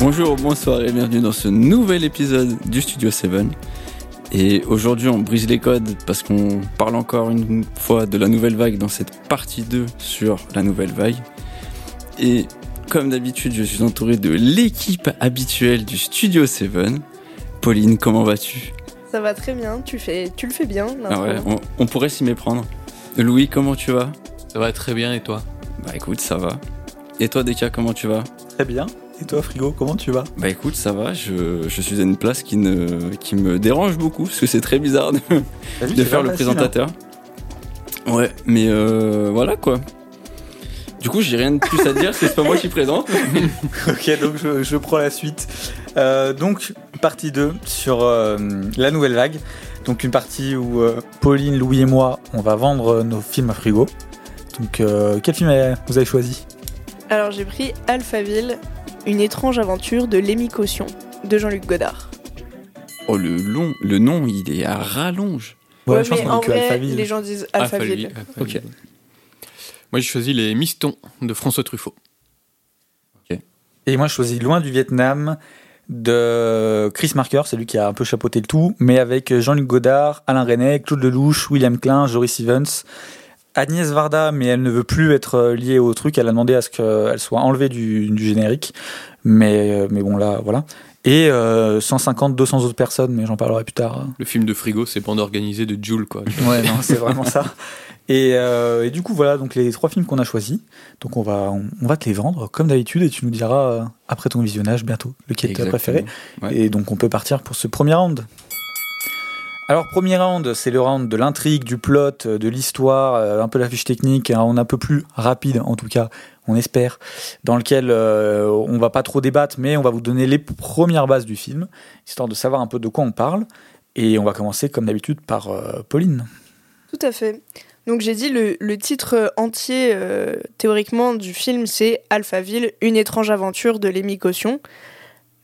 Bonjour, bonsoir et bienvenue dans ce nouvel épisode du Studio 7. Et aujourd'hui, on brise les codes parce qu'on parle encore une fois de la nouvelle vague dans cette partie 2 sur la nouvelle vague. Et comme d'habitude, je suis entouré de l'équipe habituelle du Studio 7. Pauline, comment vas-tu? Ça va très bien, tu, fais, tu le fais bien. Ah ouais, on, on pourrait s'y méprendre. Louis, comment tu vas? Ça va très bien et toi? Bah écoute, ça va. Et toi, Deka, comment tu vas? Très bien. Et toi, Frigo, comment tu vas? Bah écoute, ça va. Je, je, suis à une place qui, ne, qui me dérange beaucoup parce que c'est très bizarre de, vu, de faire le facile, présentateur. Ouais, mais euh, voilà quoi. Du coup, j'ai rien de plus à dire c'est pas moi qui présente. ok, donc je, je, prends la suite. Euh, donc, partie 2 sur euh, la nouvelle vague. Donc, une partie où euh, Pauline, Louis et moi, on va vendre nos films à Frigo. Donc, quel film vous avez choisi? Alors, j'ai pris Alphaville, une étrange aventure de Lémi Caution de Jean-Luc Godard. Oh, le long, le nom, il est à rallonge. Ouais, ouais je pense mais en vrai, Alphaville. les gens disent Alphaville. Alphaville, Alphaville. Ok. Moi, j'ai choisi Les Mistons de François Truffaut. Et moi, je choisis Loin du Vietnam de Chris Marker, c'est lui qui a un peu chapeauté le tout, mais avec Jean-Luc Godard, Alain Resnais, Claude Lelouch, William Klein, Joris Evans, Agnès Varda, mais elle ne veut plus être liée au truc, elle a demandé à ce qu'elle soit enlevée du, du, générique, mais, mais bon là, voilà. Et euh, 150, 200 autres personnes, mais j'en parlerai plus tard. Le film de frigo, c'est bande organisée de Jules, quoi. ouais, non, c'est vraiment ça. Et, euh, et, du coup, voilà, donc les trois films qu'on a choisis. Donc on va, on, on, va te les vendre comme d'habitude et tu nous diras euh, après ton visionnage bientôt lequel tu as préféré. Ouais. Et donc on peut partir pour ce premier round. Alors premier round, c'est le round de l'intrigue, du plot, de l'histoire, euh, un peu la fiche technique, on est un peu plus rapide en tout cas, on espère, dans lequel euh, on va pas trop débattre, mais on va vous donner les premières bases du film, histoire de savoir un peu de quoi on parle. Et on va commencer comme d'habitude par euh, Pauline. Tout à fait. Donc j'ai dit le, titre entier euh, théoriquement du film c'est Alphaville, une étrange aventure de Lémi Caution,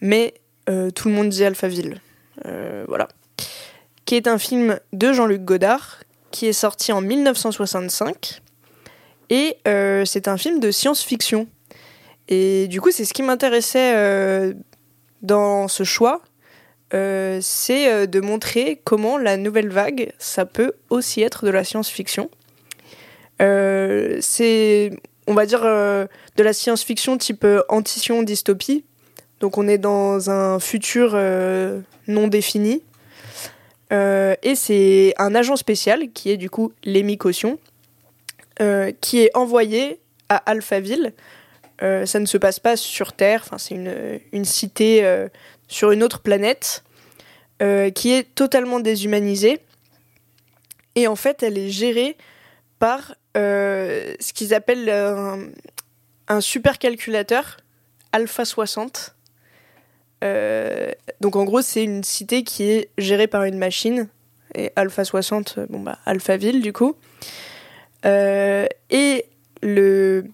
mais euh, tout le monde dit Alphaville. Euh, voilà. Qui est un film de Jean-Luc Godard qui est sorti en 1965 et euh, c'est un film de science-fiction. Et du coup c'est ce qui m'intéressait euh, dans ce choix, euh, c'est de montrer comment la nouvelle vague, ça peut aussi être de la science-fiction. C'est, on va dire, de la science-fiction type antition dystopie. Donc on est dans un futur non défini. Et c'est un agent spécial qui est du coup Lémi Caution, qui est envoyé à Alphaville. ça ne se passe pas sur Terre, c'est une, cité sur une autre planète euh, qui est totalement déshumanisée. Et en fait, elle est gérée par euh, ce qu'ils appellent un, un supercalculateur Alpha 60. Euh, donc en gros, c'est une cité qui est gérée par une machine. Et Alpha 60, bon bah Alphaville du coup. et le,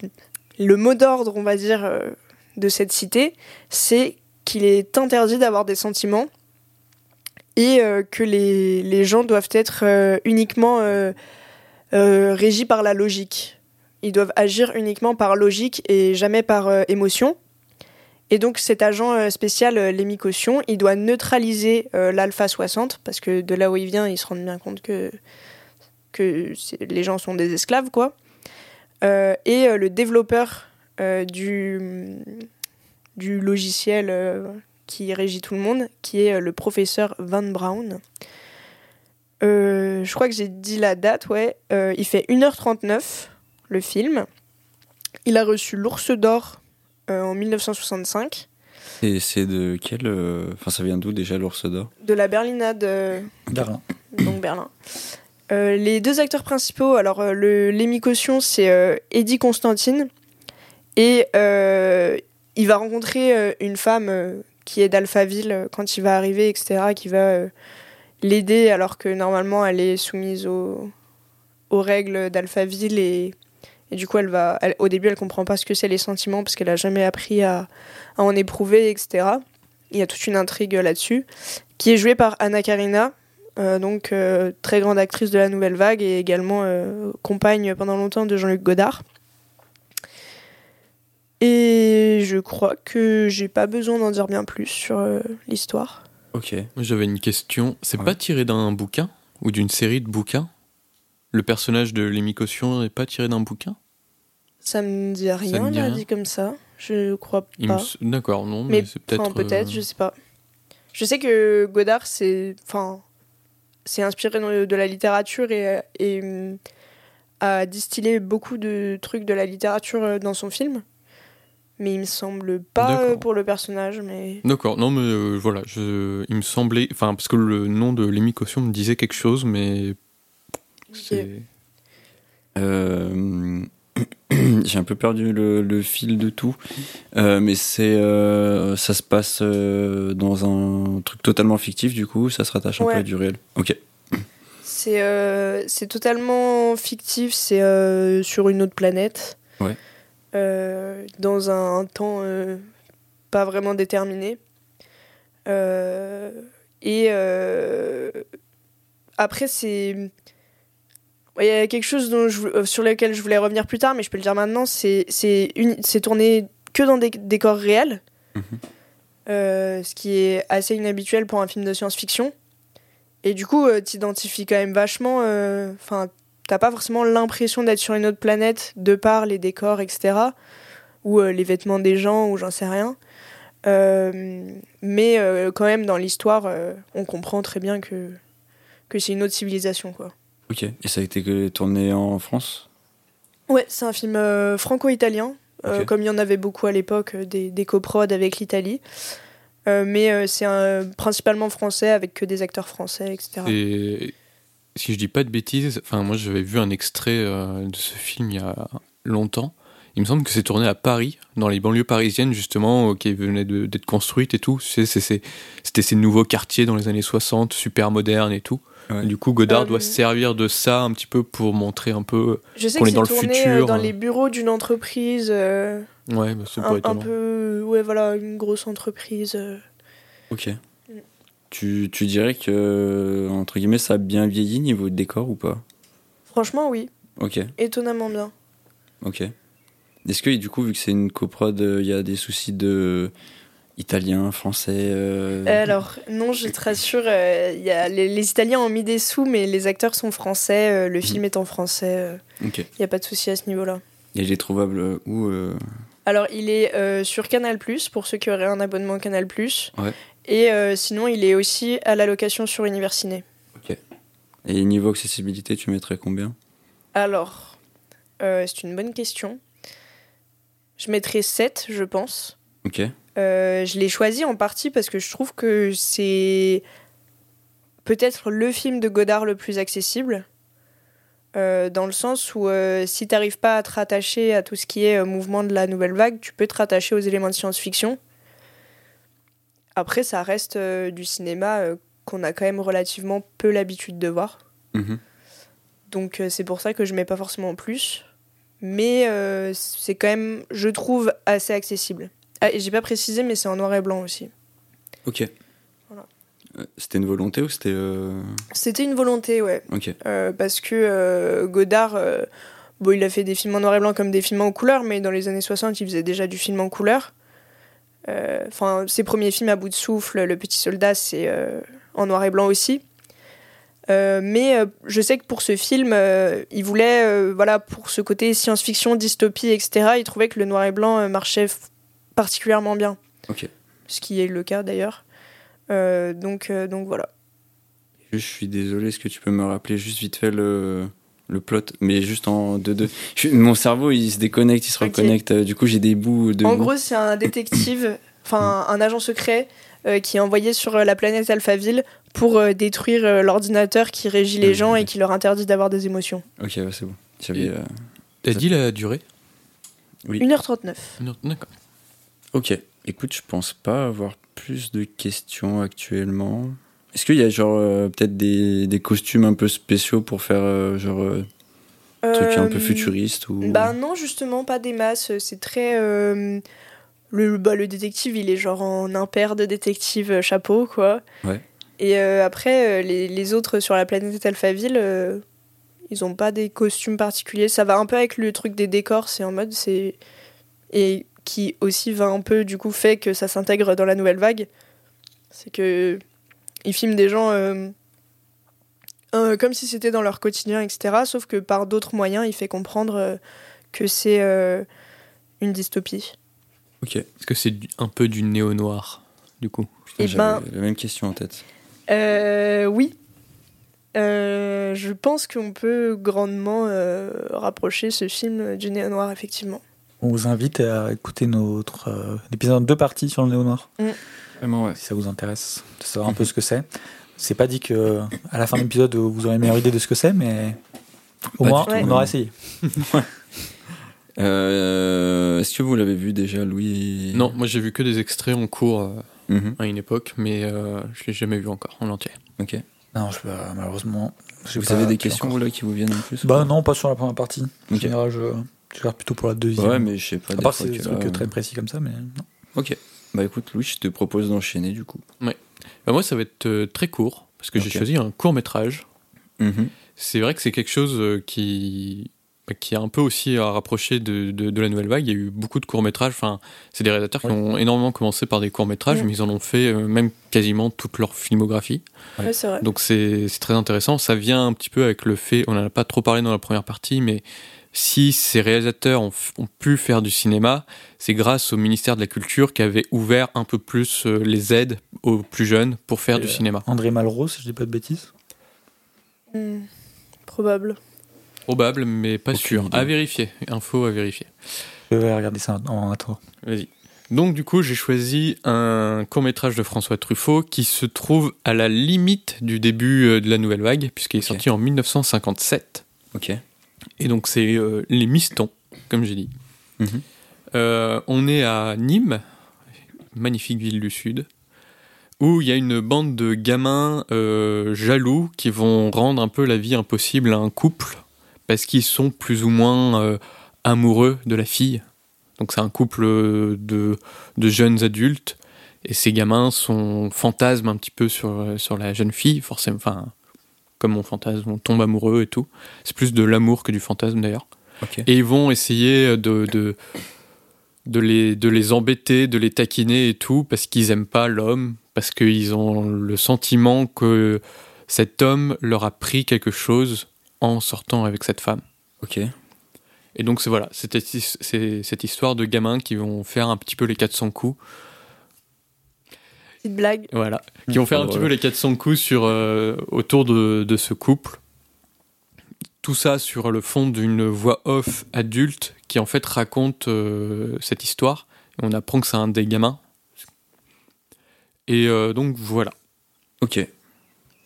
le mot d'ordre, on va dire, de cette cité, c'est qu'il est interdit d'avoir des sentiments et euh, que les, les, gens doivent être euh, uniquement euh, régis par la logique. Ils doivent agir uniquement par logique et jamais par émotion. Et donc cet agent spécial, Lémi Caution, il doit neutraliser l'alpha 60, parce que de là où il vient, il se rend bien compte que, que les gens sont des esclaves, quoi. et le développeur du, du logiciel qui régit tout le monde, qui est le professeur Van. Euh, je crois que j'ai dit la date, ouais. Euh, il fait 1h39, le film. Il a reçu l'Ours d'Or euh, en 1965. Et c'est de quel. Enfin, ça vient d'où déjà l'Ours d'Or De la Berlinade. Berlin. Donc Berlin. les deux acteurs principaux, alors le Lémi Caution, c'est Eddie Constantine. Et il va rencontrer une femme qui est d'Alphaville quand il va arriver, etc., qui va euh, l'aider alors que normalement elle est soumise aux, aux règles d'Alphaville et, et, du coup elle va, elle, au début elle comprend pas ce que c'est les sentiments parce qu'elle a jamais appris à, à, en éprouver, etc. Il y a toute une intrigue là-dessus qui est jouée par Anna Karina, euh, donc euh, très grande actrice de la nouvelle vague et également euh, compagne pendant longtemps de Jean-Luc Godard. Et je crois que j'ai pas besoin d'en dire bien plus sur euh, l'histoire. Ok. J'avais une question. C'est Ouais. pas tiré d'un bouquin ou d'une série de bouquins Le personnage de Lémi Caution n'est pas tiré d'un bouquin? Ça me dit rien, me dit là, rien. dit comme ça. Je crois me pas. D'accord, non, mais, Mais c'est peut-être. Enfin, peut-être, euh, je sais pas. Je sais que Godard, c'est, enfin, c'est inspiré de la littérature et, et hum, a distillé beaucoup de trucs de la littérature euh, dans son film. Mais il me semble pas euh, pour le personnage, mais D'accord, non, mais euh, voilà, je... il me semblait. Enfin, parce que le nom de Lémi Caution me disait quelque chose, mais. C'est- Euh, J'ai un peu perdu le, le fil de tout, Euh, mais c'est euh, ça se passe dans un truc totalement fictif du coup, ça se rattache un Ouais. peu à du réel. Ok. c'est, c'est totalement fictif. C'est sur une autre planète, Ouais. Dans un temps euh, pas vraiment déterminé. Et après, c'est. Il y a quelque chose dont je vou- euh, sur lequel je voulais revenir plus tard, mais je peux le dire maintenant. C'est tourné que dans des décors réels, Mhm. Euh, ce qui est assez inhabituel pour un film de science-fiction. Et du coup, euh, t'identifies quand même vachement. euh, Enfin, t'as pas forcément l'impression d'être sur une autre planète de par les décors, etc. Ou euh, les vêtements des gens, ou j'en sais rien. Euh, mais euh, quand même, dans l'histoire, euh, on comprend très bien que, que c'est une autre civilisation, quoi. Ok. Et ça a été tourné en France? Ouais, c'est un film euh, franco-italien, euh, comme il y en avait beaucoup à l'époque, euh, des, des coprods avec l'Italie. Euh, mais euh, c'est principalement français, avec que des acteurs français, etc. Et si je dis pas de bêtises, enfin moi j'avais vu un extrait euh, de ce film il y a longtemps. Il me semble que c'est tourné à Paris, dans les banlieues parisiennes justement, euh, qui venaient d'être construites et tout. C'était ces nouveaux quartiers dans les années 60, super modernes et tout. Ouais. Du coup, Godard Euh, doit se servir de ça un petit peu pour montrer un peu. Sais qu'on est dans le futur, euh, dans euh. les bureaux d'une entreprise, euh, Ouais, bah, c'est pas un, un peu, ouais voilà, une grosse entreprise. euh. Ok. Tu, tu dirais que, entre guillemets, ça a bien vieilli niveau décor ou pas? Franchement, oui, Ok, étonnamment bien. ok. Est-ce que, du coup, vu que c'est une coprod, euh, il y a des soucis de italien, français euh, Alors, non, je te rassure, euh, il y a, les, les Italiens ont mis des sous, mais les acteurs sont français, euh, le film est en français, euh, Ok. il n'y a pas de souci à ce niveau-là. Et il est trouvable euh, où euh, Alors, il est euh, sur Canal, pour ceux qui auraient un abonnement Canal. Ouais. Et euh, sinon, il est aussi à la location sur Universiné. Et niveau accessibilité, tu mettrais combien? Alors, euh, c'est une bonne question. Je mettrais 7, je pense. Ok. Euh, je l'ai choisi en partie parce que je trouve que c'est peut-être le film de Godard le plus accessible. Euh, dans le sens où euh, si t'arrives pas à te rattacher à tout ce qui est mouvement de la nouvelle vague, tu peux te rattacher aux éléments de science-fiction. Après, ça reste du cinéma qu'on a quand même relativement peu l'habitude de voir. Mhm. Donc c'est pour ça que je mets pas forcément plus. Mais c'est quand même, je trouve, assez accessible. Ah, et j'ai pas précisé, mais c'est en noir et blanc aussi. Ok. Voilà. Euh, C'était une volonté ou c'était. euh, C'était une volonté, ouais. Ok. Euh, parce que euh, Godard, bon, il a fait des films en noir et blanc comme des films en couleur, mais dans les années 60, il faisait déjà du film en couleur. Enfin, ses premiers films à bout de souffle, Le Petit Soldat, c'est en noir et blanc aussi. Euh, mais euh, je sais que pour ce film, euh, il voulait, voilà, pour ce côté science-fiction, dystopie, etc., il trouvait que le noir et blanc marchait particulièrement bien. Ok. Ce qui est le cas d'ailleurs. Euh, donc, euh, donc voilà. Je suis désolé, est-ce que tu peux me rappeler juste vite fait le, le plot? Mais juste en 2-2. Je- Mon cerveau, il se déconnecte, il se reconnecte. euh, Du coup, j'ai des bouts de. En bouts. gros, c'est un détective, enfin un agent secret euh, qui est envoyé sur la planète Alphaville pour euh, détruire euh, l'ordinateur qui régit les gens et qui leur interdit d'avoir des émotions. Ok, ouais, c'est bon. Euh, T'as dit la durée? 1h39. Non, D'accord. Ok. Écoute, je pense pas avoir plus de questions actuellement. Est-ce qu'il y a genre euh, peut-être des, des costumes un peu spéciaux pour faire euh, genre euh, truc un peu Euh, futuriste ou Bah non, justement, pas des masses. C'est très. euh, le, bah, le détective, il est genre en impair de détective chapeau, quoi. Ouais. Et après, les, les autres sur la planète Alphaville, ils ont pas des costumes particuliers. Ça va un peu avec le truc des décors. C'est en mode. c'est Et qui aussi va un peu, du coup, fait que ça s'intègre dans la nouvelle vague. C'est que il filme des gens euh, euh, comme si c'était dans leur quotidien, etc. Sauf que par d'autres moyens, il fait comprendre euh, que c'est une dystopie. Ok. Est-ce que c'est un peu du néo-noir, du coup? Putain, J'avais ben, la même question en tête. oui. je pense qu'on peut grandement rapprocher ce film du néo-noir, effectivement. On vous invite à écouter notre épisode deux parties sur le néo-noir. Mm. Si ça vous intéresse de savoir un peu ce que c'est. C'est pas dit que à la fin de l'épisode vous aurez une meilleure idée de ce que c'est, mais au moins on aura essayé. Euh, est-ce que vous l'avez vu déjà, Louis? Non, moi j'ai vu que des extraits en cours euh, mhm. à une époque, mais euh, je l'ai jamais vu encore en entier. Ok. Non, je, malheureusement. Vous avez des questions là, qui vous viennent en plus Bah non, pas sur la première partie. En général, je, je regarde plutôt pour la deuxième. Ouais, mais je sais pas. À part c'est des trucs très précis comme ça, mais non. Ok. Bah écoute, Louis, je te propose d'enchaîner du coup. Ouais. Bah, moi, ça va être euh, très court, parce que j'ai choisi un court métrage. Mhm. C'est vrai que c'est quelque chose euh, qui, bah, qui a un peu aussi à rapprocher de, de, la nouvelle vague. Il y a eu beaucoup de courts métrages. Enfin, c'est des réalisateurs qui ont énormément commencé par des courts métrages, mais ils en ont fait euh, même quasiment toute leur filmographie. Ouais, vrai. Donc c'est très intéressant. Ça vient un petit peu avec le fait, on n'en a pas trop parlé dans la première partie, mais si ces réalisateurs ont, pu faire du cinéma, c'est grâce au ministère de la Culture qui avait ouvert un peu plus euh, les aides aux plus jeunes pour faire du euh, cinéma. André Malraux, si je dis pas de bêtises? Hmm, Probable. Probable, mais pas sûr. À vérifier. Info à vérifier. Je vais regarder ça en attendant. Vas-y. Donc du coup, j'ai choisi un court métrage de François Truffaut qui se trouve à la limite du début euh, de la nouvelle vague, puisqu'il est sorti en 1957. Ok. Et donc c'est euh, les Mistons, comme j'ai dit. Mhm. Euh, on est à Nîmes, magnifique ville du sud, où il y a une bande de gamins euh, jaloux qui vont rendre un peu la vie impossible à un couple parce qu'ils sont plus ou moins amoureux de la fille. Donc c'est un couple de, de, jeunes adultes et ces gamins sont fantasment un petit peu sur, sur la jeune fille, forcément. Enfin, comme mon fantasme, on tombe amoureux et tout. C'est plus de l'amour que du fantasme d'ailleurs. Et ils vont essayer de, de, de, les, de les embêter, de les taquiner et tout, parce qu'ils aiment pas l'homme, parce qu'ils ont le sentiment que cet homme leur a pris quelque chose en sortant avec cette femme. Ok. Et donc c'est voilà, c'est cette histoire de gamins qui vont faire un petit peu les 400 coups Petite blague. Voilà. Qui vont faire un petit peu les 400 coups sur, euh, autour de, de, ce couple. Tout ça sur le fond d'une voix off adulte qui en fait raconte euh, cette histoire. On apprend que c'est un des gamins. Et euh, donc voilà. Ok.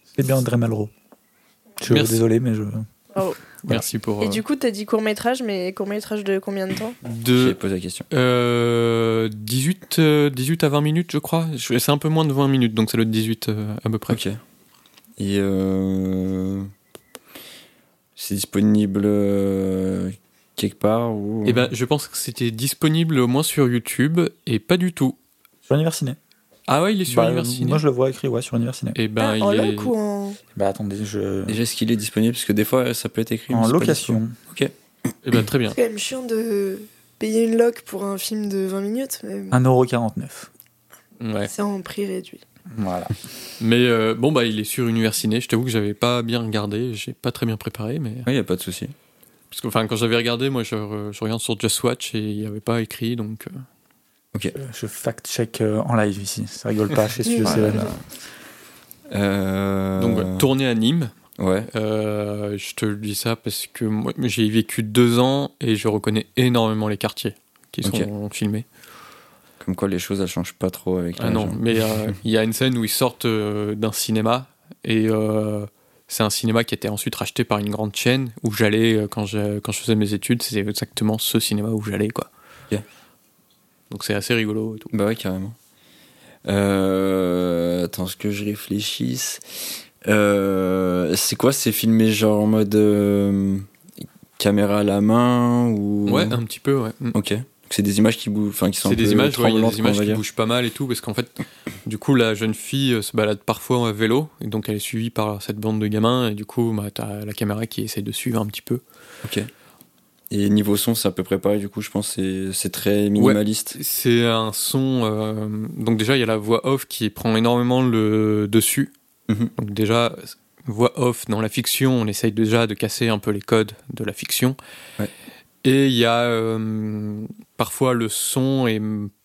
C'est bien André Malraux. Je suis désolé, mais je. Oh. Merci pour. Et du coup, tu as dit court métrage, mais court métrage de combien de temps de... J'ai posé la question. 18, euh, 18 euh, à 20 minutes, je crois. C'est un peu moins de 20 minutes, donc ça doit être 18 euh, à peu près. Ok. Et c'est disponible quelque part ou... Eh ben, je pense que c'était disponible au moins sur YouTube et pas du tout. Sur Universiné. Ah ouais, il est sur bah, Moi, je le vois écrit ouais, sur Universiné. Et eh ben, ah, il en est... ou en... Bah attendez, je... Déjà, est-ce qu'il est disponible? Parce que des fois, ça peut être écrit. En location. Ok. Et eh ben, très bien. C'est quand même chiant de payer une loc pour un film de 20 minutes. Mais... 1,49€. Ouais. C'est en prix réduit. Voilà. mais euh, bon, bah, il est sur Universiné. Je t'avoue que j'avais pas bien regardé. J'ai pas très bien préparé, mais. Il n'y a pas de souci. Parce que, enfin, quand j'avais regardé, moi, je, je, regarde sur Just Watch et il n'y avait pas écrit, donc. Euh, Ok. Je fact-check euh, en live ici. Ça rigole pas chez Studio euh... Donc, tourner à Nîmes. Ouais. Euh, je te dis ça parce que moi, j'ai vécu deux ans et je reconnais énormément les quartiers qui sont filmés. Comme quoi les choses elles changent pas trop avec Ah non, mais euh, il y a une scène où ils sortent d'un cinéma et c'est un cinéma qui était ensuite racheté par une grande chaîne où j'allais quand je, quand je faisais mes études, c'était exactement ce cinéma où j'allais quoi. Donc c'est assez rigolo et tout. Bah ouais, carrément. Euh, attends, ce que je réfléchisse? Euh, c'est quoi C'est filmé genre en mode euh, caméra à la main ou? Ouais, un petit peu, ouais. Mm. Ok. C'est des images qui bougent, enfin qui sont. C'est des images, ouais, y a des images qui bougent pas mal et tout, parce qu'en fait, du coup, la jeune fille se balade parfois à vélo, et donc elle est suivie par cette bande de gamins, et du coup, bah, t'as la caméra qui essaye de suivre un petit peu. Ok. Et niveau son, c'est à peu près pareil, du coup, je pense que c'est très minimaliste. c'est un son. Euh, donc, déjà, il y a la voix off qui prend énormément le dessus. Mhm. Donc, déjà, voix off dans la fiction, on essaye déjà de casser un peu les codes de la fiction. Et il y a euh, parfois le son est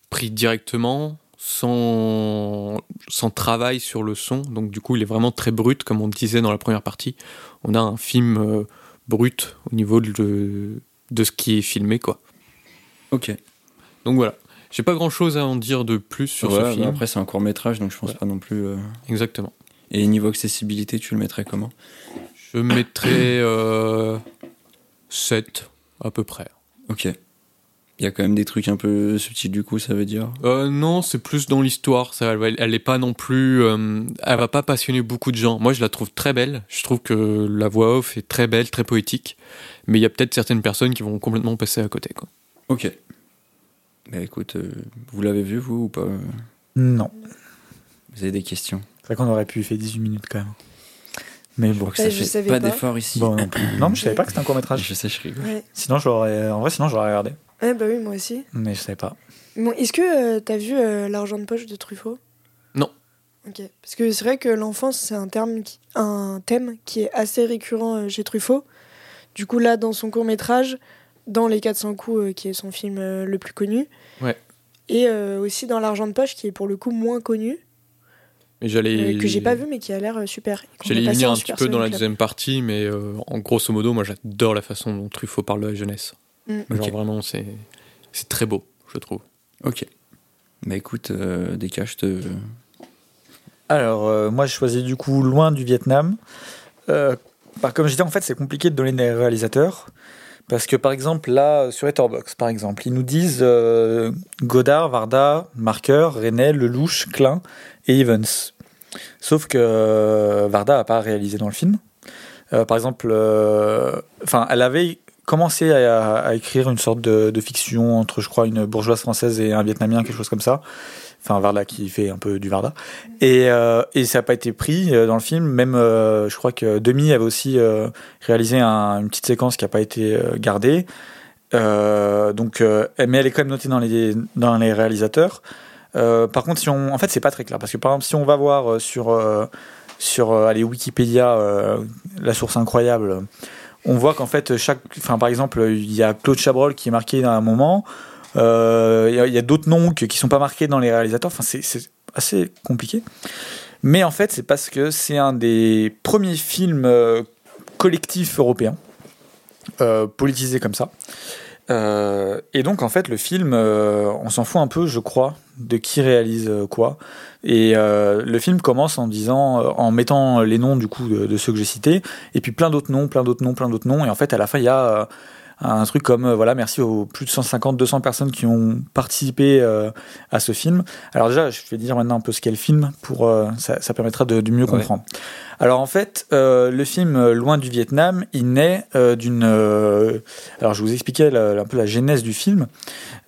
pris directement sans, sans travail sur le son. Donc, du coup, il est vraiment très brut, comme on disait dans la première partie. On a un film euh, brut au niveau de, de ce qui est filmé, quoi. Ok. Donc voilà. J'ai pas grand chose à en dire de plus sur ce film. Après, c'est un court métrage, donc je pense pas non plus. Euh, Exactement. Et niveau accessibilité, tu le mettrais comment? Je mettrais euh, 7 à peu près. Ok. Il y a quand même des trucs un peu subtils du coup, ça veut dire? Euh, Non, c'est plus dans l'histoire. Elle, elle est pas non plus. Euh, elle va pas passionner beaucoup de gens. Moi, je la trouve très belle. Je trouve que la voix off est très belle, très poétique. Mais il y a peut-être certaines personnes qui vont complètement passer à côté. Quoi. Ok. Bah écoute, euh, vous l'avez vu vous ou pas Non. Vous avez des questions C'est vrai qu'on aurait pu faire 18 minutes quand même. Mais bon, ça fait pas, d'effort ici. non, mais je savais pas que c'était un court métrage. Je sais, je rigole. Sinon, j'aurais, en vrai, sinon j'aurais regardé. Ouais, bah oui, moi aussi. Mais je savais pas. Bon, est-ce que tu euh, t'as vu euh, L'argent de poche de Truffaut? Non. Ok. Parce que c'est vrai que l'enfance, c'est un, terme un thème qui est assez récurrent euh, chez Truffaut. Du coup, là, dans son court-métrage, dans Les 400 coups, qui est son film le plus connu. Ouais. Et aussi dans L'argent de poche, qui est pour le coup moins connu. Mais j'allais... que j'ai pas vu, mais qui a l'air super. J'allais y venir un petit peu dans la deuxième partie, mais en grosso modo, moi j'adore la façon dont Truffaut parle de la jeunesse. Mm. Genre vraiment, c'est, c'est très beau, je trouve. Ok. Bah écoute, euh, des je te. Alors, euh, moi, j'ai choisi du coup Loin du Vietnam. Euh, bah, comme je disais, en fait, c'est compliqué de donner des réalisateurs. Parce que, par exemple, là, sur Etherbox, par exemple, ils nous disent Godard, Varda, Marker, René, Lelouch, Klein et Evans. Sauf que Varda n'a pas réalisé dans le film. par exemple, enfin, elle avait commencé à, écrire une sorte de, fiction entre, je crois, une bourgeoise française et un Vietnamien, quelque chose comme ça. Enfin, Varda qui fait un peu du Varda. Et, euh, et ça n'a pas été pris euh, dans le film. Même, euh, je crois que Demi avait aussi réalisé une petite séquence qui n'a pas été gardée. donc, mais elle est quand même notée dans les, dans les réalisateurs. par contre, si on, en fait, c'est pas très clair parce que par exemple, si on va voir sur sur allez, Wikipédia, la source incroyable on voit qu'en fait, chaque, enfin, par exemple, il y a Claude Chabrol qui est marqué dans un moment. Euh, il y a, d'autres noms qui sont pas marqués dans les réalisateurs. Enfin, c'est assez compliqué. Mais en fait, c'est parce que c'est un des premiers films euh, collectifs européens, euh, politisés comme ça. et donc, en fait, le film, on s'en fout un peu, je crois, de qui réalise quoi. Et euh, le film commence en disant, euh, en mettant les noms du coup de, ceux que j'ai cités, et puis plein d'autres noms, plein d'autres noms, plein d'autres noms. Et en fait, à la fin, il y a euh, un truc comme voilà, merci aux plus de 150, 200 personnes qui ont participé à ce film. Alors déjà, je vais dire maintenant un peu ce qu'est le film pour ça, ça, permettra de, mieux comprendre. Alors en fait, le film Loin du Vietnam, il naît d'une. alors je vous expliquais un peu la genèse du film.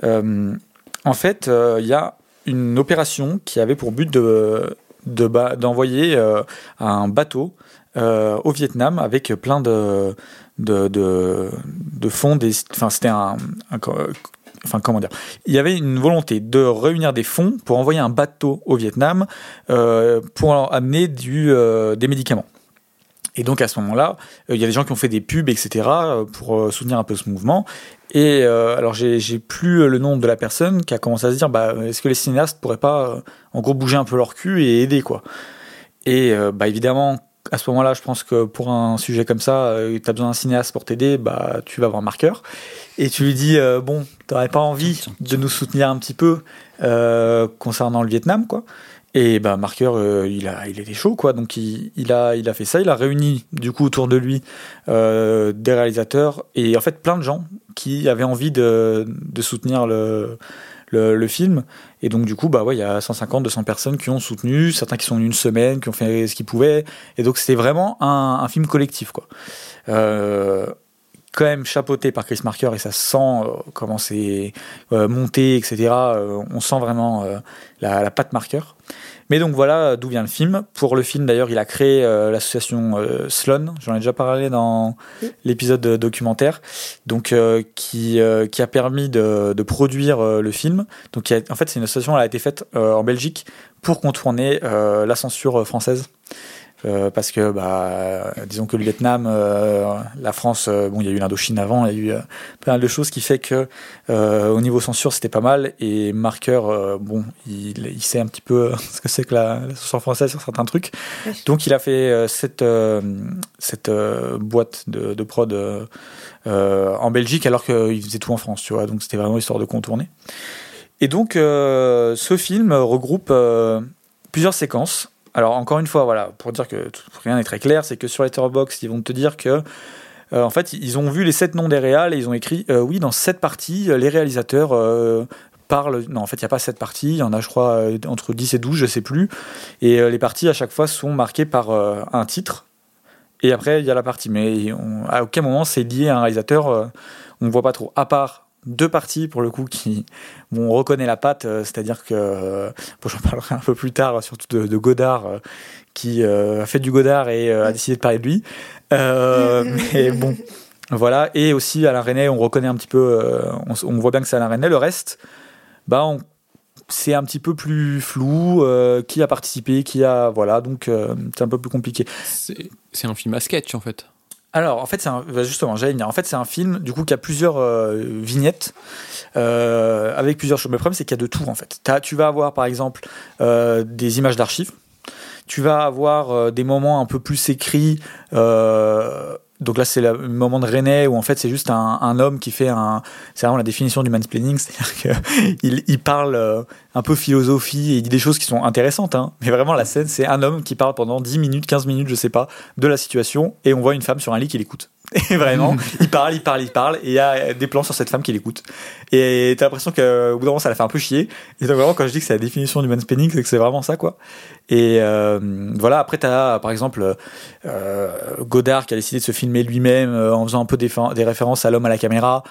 en fait, il y a une opération qui avait pour but de d'envoyer euh, un bateau euh, au Vietnam avec plein de de, fonds enfin c'était un, enfin comment dire il y avait une volonté de réunir des fonds pour envoyer un bateau au Vietnam euh, pour amener du des médicaments et donc à ce moment-là, il y a des gens qui ont fait des pubs, etc., pour soutenir un peu ce mouvement. Et euh, alors j'ai plus le nom de la personne qui a commencé à se dire bah est-ce que les cinéastes pourraient pas euh, en gros bouger un peu leur cul et aider quoi. Et euh, bah évidemment à ce moment-là, je pense que pour un sujet comme ça, tu as besoin d'un cinéaste pour t'aider, bah tu vas voir Marqueur et tu lui dis bon, t'aurais pas envie de nous soutenir un petit peu concernant le Vietnam quoi. Et bah Marqueur, euh, il a, il était chaud quoi. Donc il, il, a, il a fait ça. Il a réuni du coup autour de lui euh, des réalisateurs et en fait plein de gens qui avaient envie de, soutenir le, film. Et donc du coup bah ouais, il y a 150, 200 personnes qui ont soutenu, certains qui sont venus une semaine, qui ont fait ce qu'ils pouvaient. Et donc c'était vraiment un, film collectif quoi. Euh, quand même chapeauté par Chris Marker et ça sent euh, comment c'est euh, monté, etc. on sent vraiment la patte Marker. Mais donc voilà d'où vient le film. Pour le film d'ailleurs, il a créé l'association Sloan, j'en ai déjà parlé dans l'épisode documentaire, donc qui, qui a permis de, de produire le film. Donc en fait c'est une association, elle a été faite en Belgique pour contourner la censure française. Euh, parce que bah, disons que le Vietnam, euh, la France, euh, bon, il y a eu l'Indochine avant, il y a eu plein de choses qui fait que au niveau censure c'était pas mal. Et Marqueur, bon, il, il, sait un petit peu ce que c'est que la, censure française sur certains trucs, donc il a fait cette cette boîte de, de prod en Belgique alors qu'il faisait tout en France, tu vois, donc c'était vraiment histoire de contourner. Et donc ce film regroupe plusieurs séquences alors encore une fois, voilà, pour dire que rien n'est très clair, c'est que sur Letterboxd, ils vont te dire que euh, en fait, ils ont vu les sept noms des réals et ils ont écrit euh, oui, dans cette partie, les réalisateurs euh, parlent. Non, en fait, il n'y a pas sept parties, il y en a, je crois, entre 10 et 12, je sais plus. Et les parties, à chaque fois, sont marquées par un titre. Et après, il y a la partie. Mais à aucun moment, c'est lié à un réalisateur. on ne voit pas trop. À part deux parties pour le coup qui on reconnaît la patte euh, c'est-à-dire que euh, bon, j'en parlerai un peu plus tard surtout de, Godard euh, qui a fait du Godard et a décidé de parler de lui. Mais bon voilà. Et aussi Alain René on reconnaît un petit peu on, voit bien que c'est Alain René. Le reste bah c'est un petit peu plus flou qui a participé qui a voilà. Donc c'est un peu plus compliqué. C'est un film à sketch en fait alors, en fait, c'est bah, justement, j'allais en c'est un film du coup qui a plusieurs euh, vignettes euh, avec plusieurs choses. Mais le problème, c'est qu'il y a de tout en fait. tu vas avoir par exemple euh, des images d'archives. Tu vas avoir des moments un peu plus écrits donc là, c'est le moment de René où en fait c'est juste un, homme qui fait un. C'est vraiment la définition du mansplaining, c'est-à-dire qu'il il parle euh, un peu philosophie et dit des choses qui sont intéressantes, hein. mais vraiment la scène, c'est un homme qui parle pendant 10 minutes, 15 minutes, je sais pas, de la situation et on voit une femme sur un lit qui l'écoute. Et vraiment, il parle, il parle, il parle, et il y a des plans sur cette femme qui l'écoute. Et t'as l'impression qu'au bout d'un moment, ça la fait un peu chier. Et donc vraiment, quand je dis que c'est la définition du mansplaining, c'est que c'est vraiment ça, quoi. Et euh, voilà, après, t'as par exemple euh, Godard qui a décidé de se filmer lui-même euh, en faisant un peu des, des références à l'homme à la caméra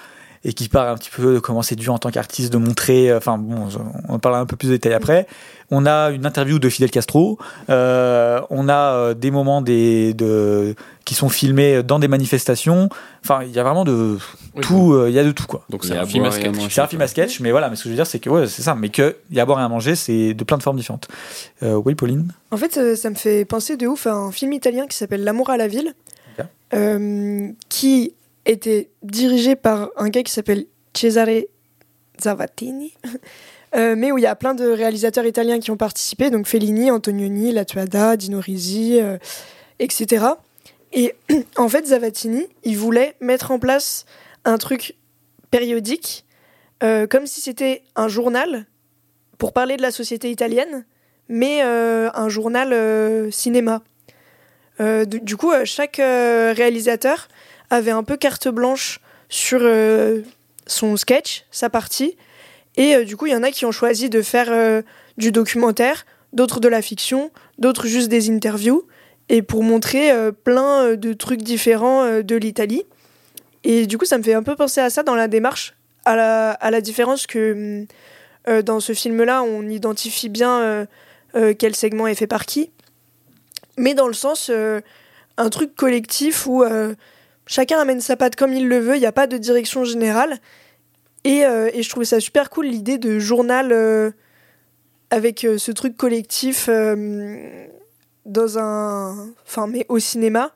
et qui parle un petit peu de comment c'est dur en tant qu'artiste de montrer. Euh, enfin bon, on en parlera un peu plus de détails après. On a une interview de Fidel Castro. Euh, on a euh, des moments des, de, qui sont filmés dans des manifestations. Enfin, il y a vraiment de tout. Il y a de tout quoi. Donc c'est un film à sketch. C'est un film à sketch, mais voilà. Mais ce que je veux dire, c'est que ouais, c'est ça. Mais que il y a à boire et à manger, c'est de plein de formes différentes. oui, Pauline? En fait, ça me fait penser de ouf à un film italien qui s'appelle L'amour à la ville, qui était dirigé par un gars qui s'appelle Cesare Zavattini, euh, mais où il y a plein de réalisateurs italiens qui ont participé, donc Fellini, Antonioni, Latuada, Dino Risi, euh, etc. Et en fait, Zavattini, il voulait mettre en place un truc périodique, euh, comme si c'était un journal pour parler de la société italienne, mais un journal cinéma. du coup, chaque réalisateur avait un peu carte blanche sur euh, son sketch, sa partie. Et euh, du coup, il y en a qui ont choisi de faire euh, du documentaire, d'autres de la fiction, d'autres juste des interviews, et pour montrer plein de trucs différents de l'Italie. Et du coup, ça me fait un peu penser à ça dans la démarche, à la, à la différence que dans ce film-là, on identifie bien quel segment est fait par qui, mais dans le sens, un truc collectif où chacun amène sa patte comme il le veut, il n'y a pas de direction générale. Et, euh, et, je trouvais ça super cool l'idée de journal euh, avec euh, ce truc collectif dans un. Enfin, mais au cinéma.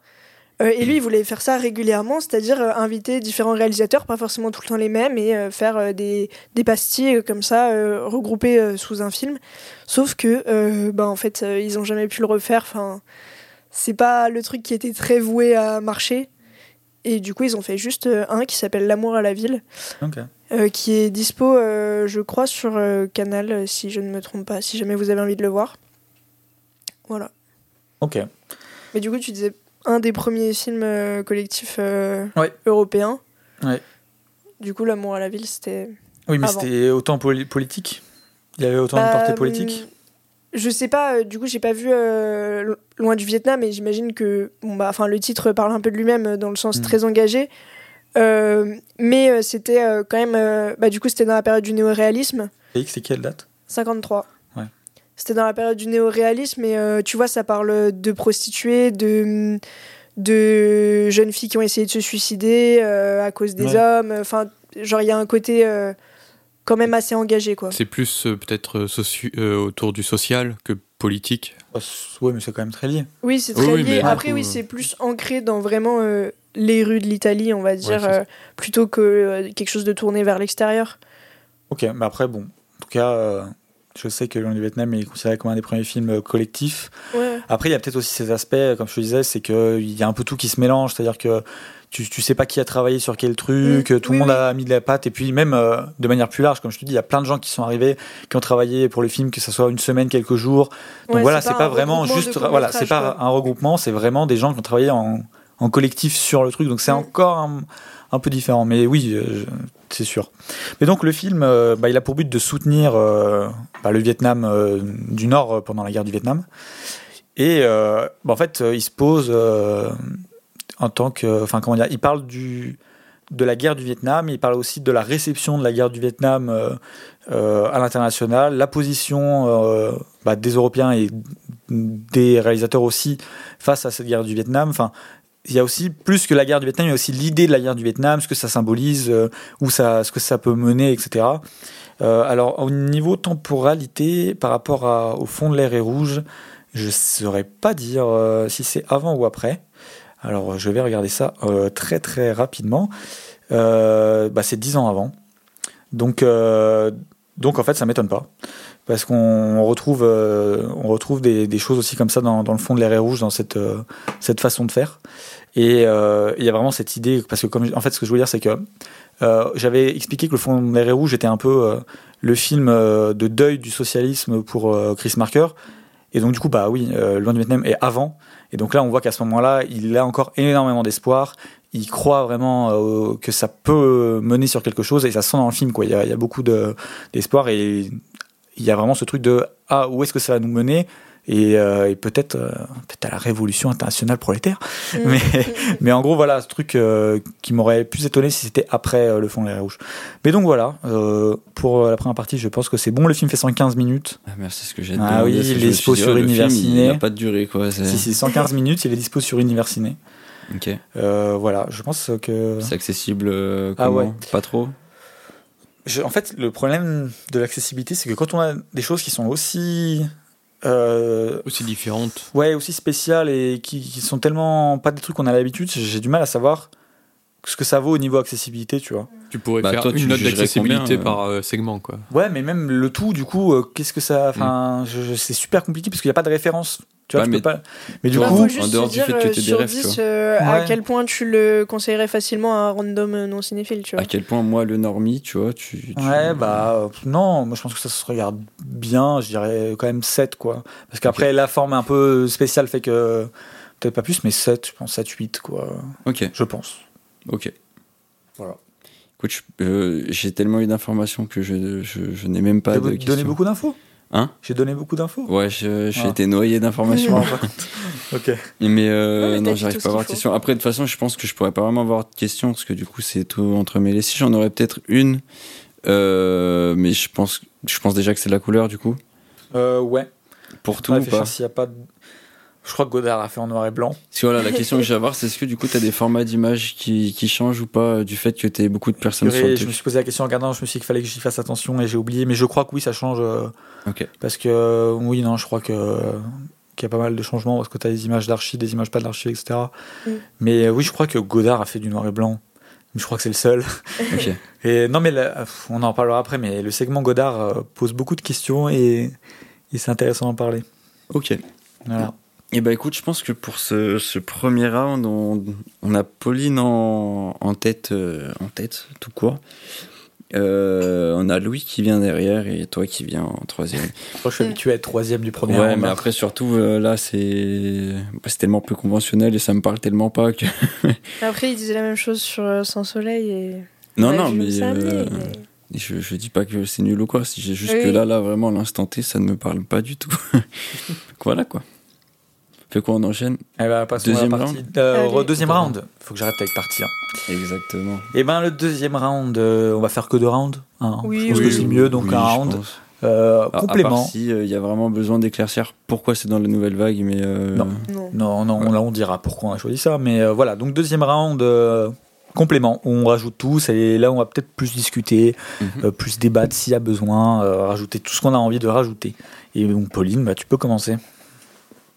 et lui, il voulait faire ça régulièrement, c'est-à-dire inviter différents réalisateurs, pas forcément tout le temps les mêmes, et faire des, des, pastilles comme ça, regroupées sous un film. Sauf que, bah, en fait, ils ont jamais pu le refaire. Enfin, c'est pas le truc qui était très voué à marcher. Et du coup, ils ont fait juste euh, un qui s'appelle L'amour à la ville, euh, qui est dispo, euh, je crois, sur Canal, si je ne me trompe pas, si jamais vous avez envie de le voir. Voilà. Ok. Mais du coup, tu disais un des premiers films collectifs européens. Ouais. Du coup, L'amour à la ville, c'était. Oui, mais c'était autant politique? Il y avait autant de bah, portée politique? Je sais pas, euh, du coup, j'ai pas vu euh, Loin du Vietnam, mais j'imagine que bon, bah, le titre parle un peu de lui-même euh, dans le sens mm. très engagé. mais c'était quand même. bah, du coup, c'était dans la période du néo-réalisme. Et c'est quelle date? 53. Ouais. c'était dans la période du néo-réalisme, et tu vois, ça parle de prostituées, de de jeunes filles qui ont essayé de se suicider à cause des hommes. Enfin, genre, il y a un côté quand même assez engagé. quoi. C'est plus peut-être autour du social que politique. Oui, mais c'est quand même très lié. Oui, c'est très lié. Après, oui, c'est plus ancré dans vraiment les rues de l'Italie, on va dire, euh, plutôt que euh, quelque chose de tourné vers l'extérieur. Ok, mais après, bon, en tout cas, euh, je sais que Le du Vietnam est considéré comme un des premiers films collectifs. Après, il y a peut-être aussi ces aspects, comme je te disais, c'est qu'il y a un peu tout qui se mélange, c'est-à-dire que tu, tu sais pas qui a travaillé sur quel truc, mm. tout le monde a mis de la patte, et puis même de manière plus large, comme je te dis, il y a plein de gens qui sont arrivés, qui ont travaillé pour le film, que ce soit une semaine, quelques jours. Donc voilà, c'est pas, pas vraiment juste, voilà, c'est pas un regroupement, c'est vraiment des gens qui ont travaillé en, en collectif sur le truc. Donc c'est mm. encore un, peu différent. Mais oui, euh, c'est sûr. Mais donc le film, euh, bah, il a pour but de soutenir euh, bah, le Vietnam du Nord pendant la guerre du Vietnam. Et bah, en fait, il se pose en tant que, enfin comment dire, il parle du de la guerre du Vietnam, il parle aussi de la réception de la guerre du Vietnam à l'international, la position des Européens et des réalisateurs aussi face à cette guerre du Vietnam. Enfin, il y a aussi plus que la guerre du Vietnam, il y a aussi l'idée de la guerre du Vietnam, ce que ça symbolise, euh, où ça, ce que ça peut mener, etc. Euh, alors au niveau temporalité, par rapport au fond de l'air est rouge, je saurais pas dire euh, si c'est avant ou après. Alors je vais regarder ça très très rapidement. Bah, c'est dix ans avant. Donc, donc en fait ça m'étonne pas parce qu'on retrouve, on retrouve des, choses aussi comme ça dans, le fond de l'air rouge, dans cette, cette façon de faire. Et euh, il y a vraiment cette idée, parce que en fait, ce que je veux dire, c'est que euh, j'avais expliqué que le fond de rouge était un peu euh, le film de deuil du socialisme pour Chris Marker. Et donc, du coup, bah oui, Loin du Vietnam est avant. Et donc là, on voit qu'à ce moment-là, il a encore énormément d'espoir. Il croit vraiment que ça peut mener sur quelque chose et ça sent dans le film. Quoi. Il, y a, il y a beaucoup d'espoir et il y a vraiment ce truc de ah, où est-ce que ça va nous mener? Et, euh, et peut-être euh, peut-être à la révolution internationale prolétaire. Mm. Mais, mais en gros, voilà, ce truc euh, qui m'aurait plus étonné si c'était après le fond de l'air rouge. Mais donc voilà, pour la première partie, je pense que c'est bon. Le film fait 115 minutes. Ah, merci, ce que j'ai Ah oui, il est dispo sur Universiné. Il n'a pas de durée, quoi. Si, si, 115 minutes, il est dispo sur Universiné. Ok. voilà, je pense que. C'est accessible ah ouais. Pas trop en fait, le problème de l'accessibilité, c'est que quand on a des choses qui sont aussi euh, aussi différentes. Ouais, aussi spéciales et qui, qui, sont tellement pas des trucs qu'on a l'habitude, j'ai du mal à savoir ce que ça vaut au niveau accessibilité, tu vois. Tu pourrais bah, faire une note d'accessibilité euh par euh, segment, quoi. Ouais, mais même le tout, du coup, qu'est-ce que ça. Enfin, mm. c'est super compliqué parce qu'il n'y a pas de référence tu vois, mais, pas... mais du coup, en dehors du fait que tu sur 10, euh, à quel point tu le conseillerais facilement à un random non cinéphile, tu vois. À quel point moi, le normie, tu vois, tu... Ouais, bah non, moi je pense que ça se regarde bien, je dirais quand même 7, quoi. Parce qu'après, la forme un peu spéciale fait que... Peut-être pas plus, mais 7, je pense 7, 8, quoi. Ok. Je pense. Ok. Voilà. Écoute, euh, j'ai tellement eu d'informations que je, je, je n'ai même pas de questions. donné beaucoup d'infos? Hein? J'ai donné beaucoup d'infos? Ouais, j'ai ah. été noyé d'informations. ok. Mais euh, non, j'arrive pas à avoir de questions. Après, de toute façon, je pense que je pourrais pas vraiment avoir de questions parce que du coup, c'est tout entremêlé. Si j'en aurais peut-être une, euh, mais je pense, je pense déjà que c'est la couleur du coup. Euh, ouais. Pour tout ou pas S'il y a pas de... Je crois que Godard a fait en noir et blanc. Si voilà, la question que j'ai à voir, c'est est-ce que du coup tu as des formats d'image qui, qui, changent ou pas du fait que tu aies beaucoup de personnes sur le Je me suis posé la question en regardant, je me suis dit qu'il fallait que j'y fasse attention et j'ai oublié, mais je crois que oui, ça change. Euh, ok. Parce que euh, oui, non, je crois que qu'il y a pas mal de changements parce que tu as des images d'archi, des images pas d'archi, etc. Mm. Mais euh, oui, je crois que Godard a fait du noir et blanc. Mais je crois que c'est le seul. Ok. et non, mais on en parlera après, mais le segment Godard pose beaucoup de questions et, et c'est intéressant d'en parler. Ok. Voilà. Et eh bah ben, écoute, je pense que pour ce, ce premier round, on, on, a Pauline en, en tête, euh, en tête, tout court. Euh, on a Louis qui vient derrière et toi qui viens en troisième. Moi, je suis habitué à être troisième du premier. Ouais, mais après surtout euh, là, c'est bah, c'est tellement peu conventionnel et ça me parle tellement pas que. après, il disait la même chose sur Sans Soleil et. Non, non, mais, Je, je dis pas que c'est nul ou quoi. C'est juste que là, là, vraiment, l'instant T, ça ne me parle pas du tout. voilà quoi. Fait quoi, on enchaîne eh ben, Deuxième round euh, Deuxième round. Faut que j'arrête avec partir. Exactement. Et eh ben le deuxième round, euh, on va faire que deux rounds. Hein. Oui, je pense que c'est mieux, donc un round. Euh, complément. si il y a vraiment besoin d'éclaircir pourquoi c'est dans la nouvelle vague, mais non. non, non, on, dira pourquoi on a choisi ça, mais voilà. Donc deuxième round, complément. On rajoute tout. C'est là on va peut-être plus discuter, mhm. plus débattre s'il y a besoin, rajouter tout ce qu'on a envie de rajouter. Et donc Pauline, bah, tu peux commencer.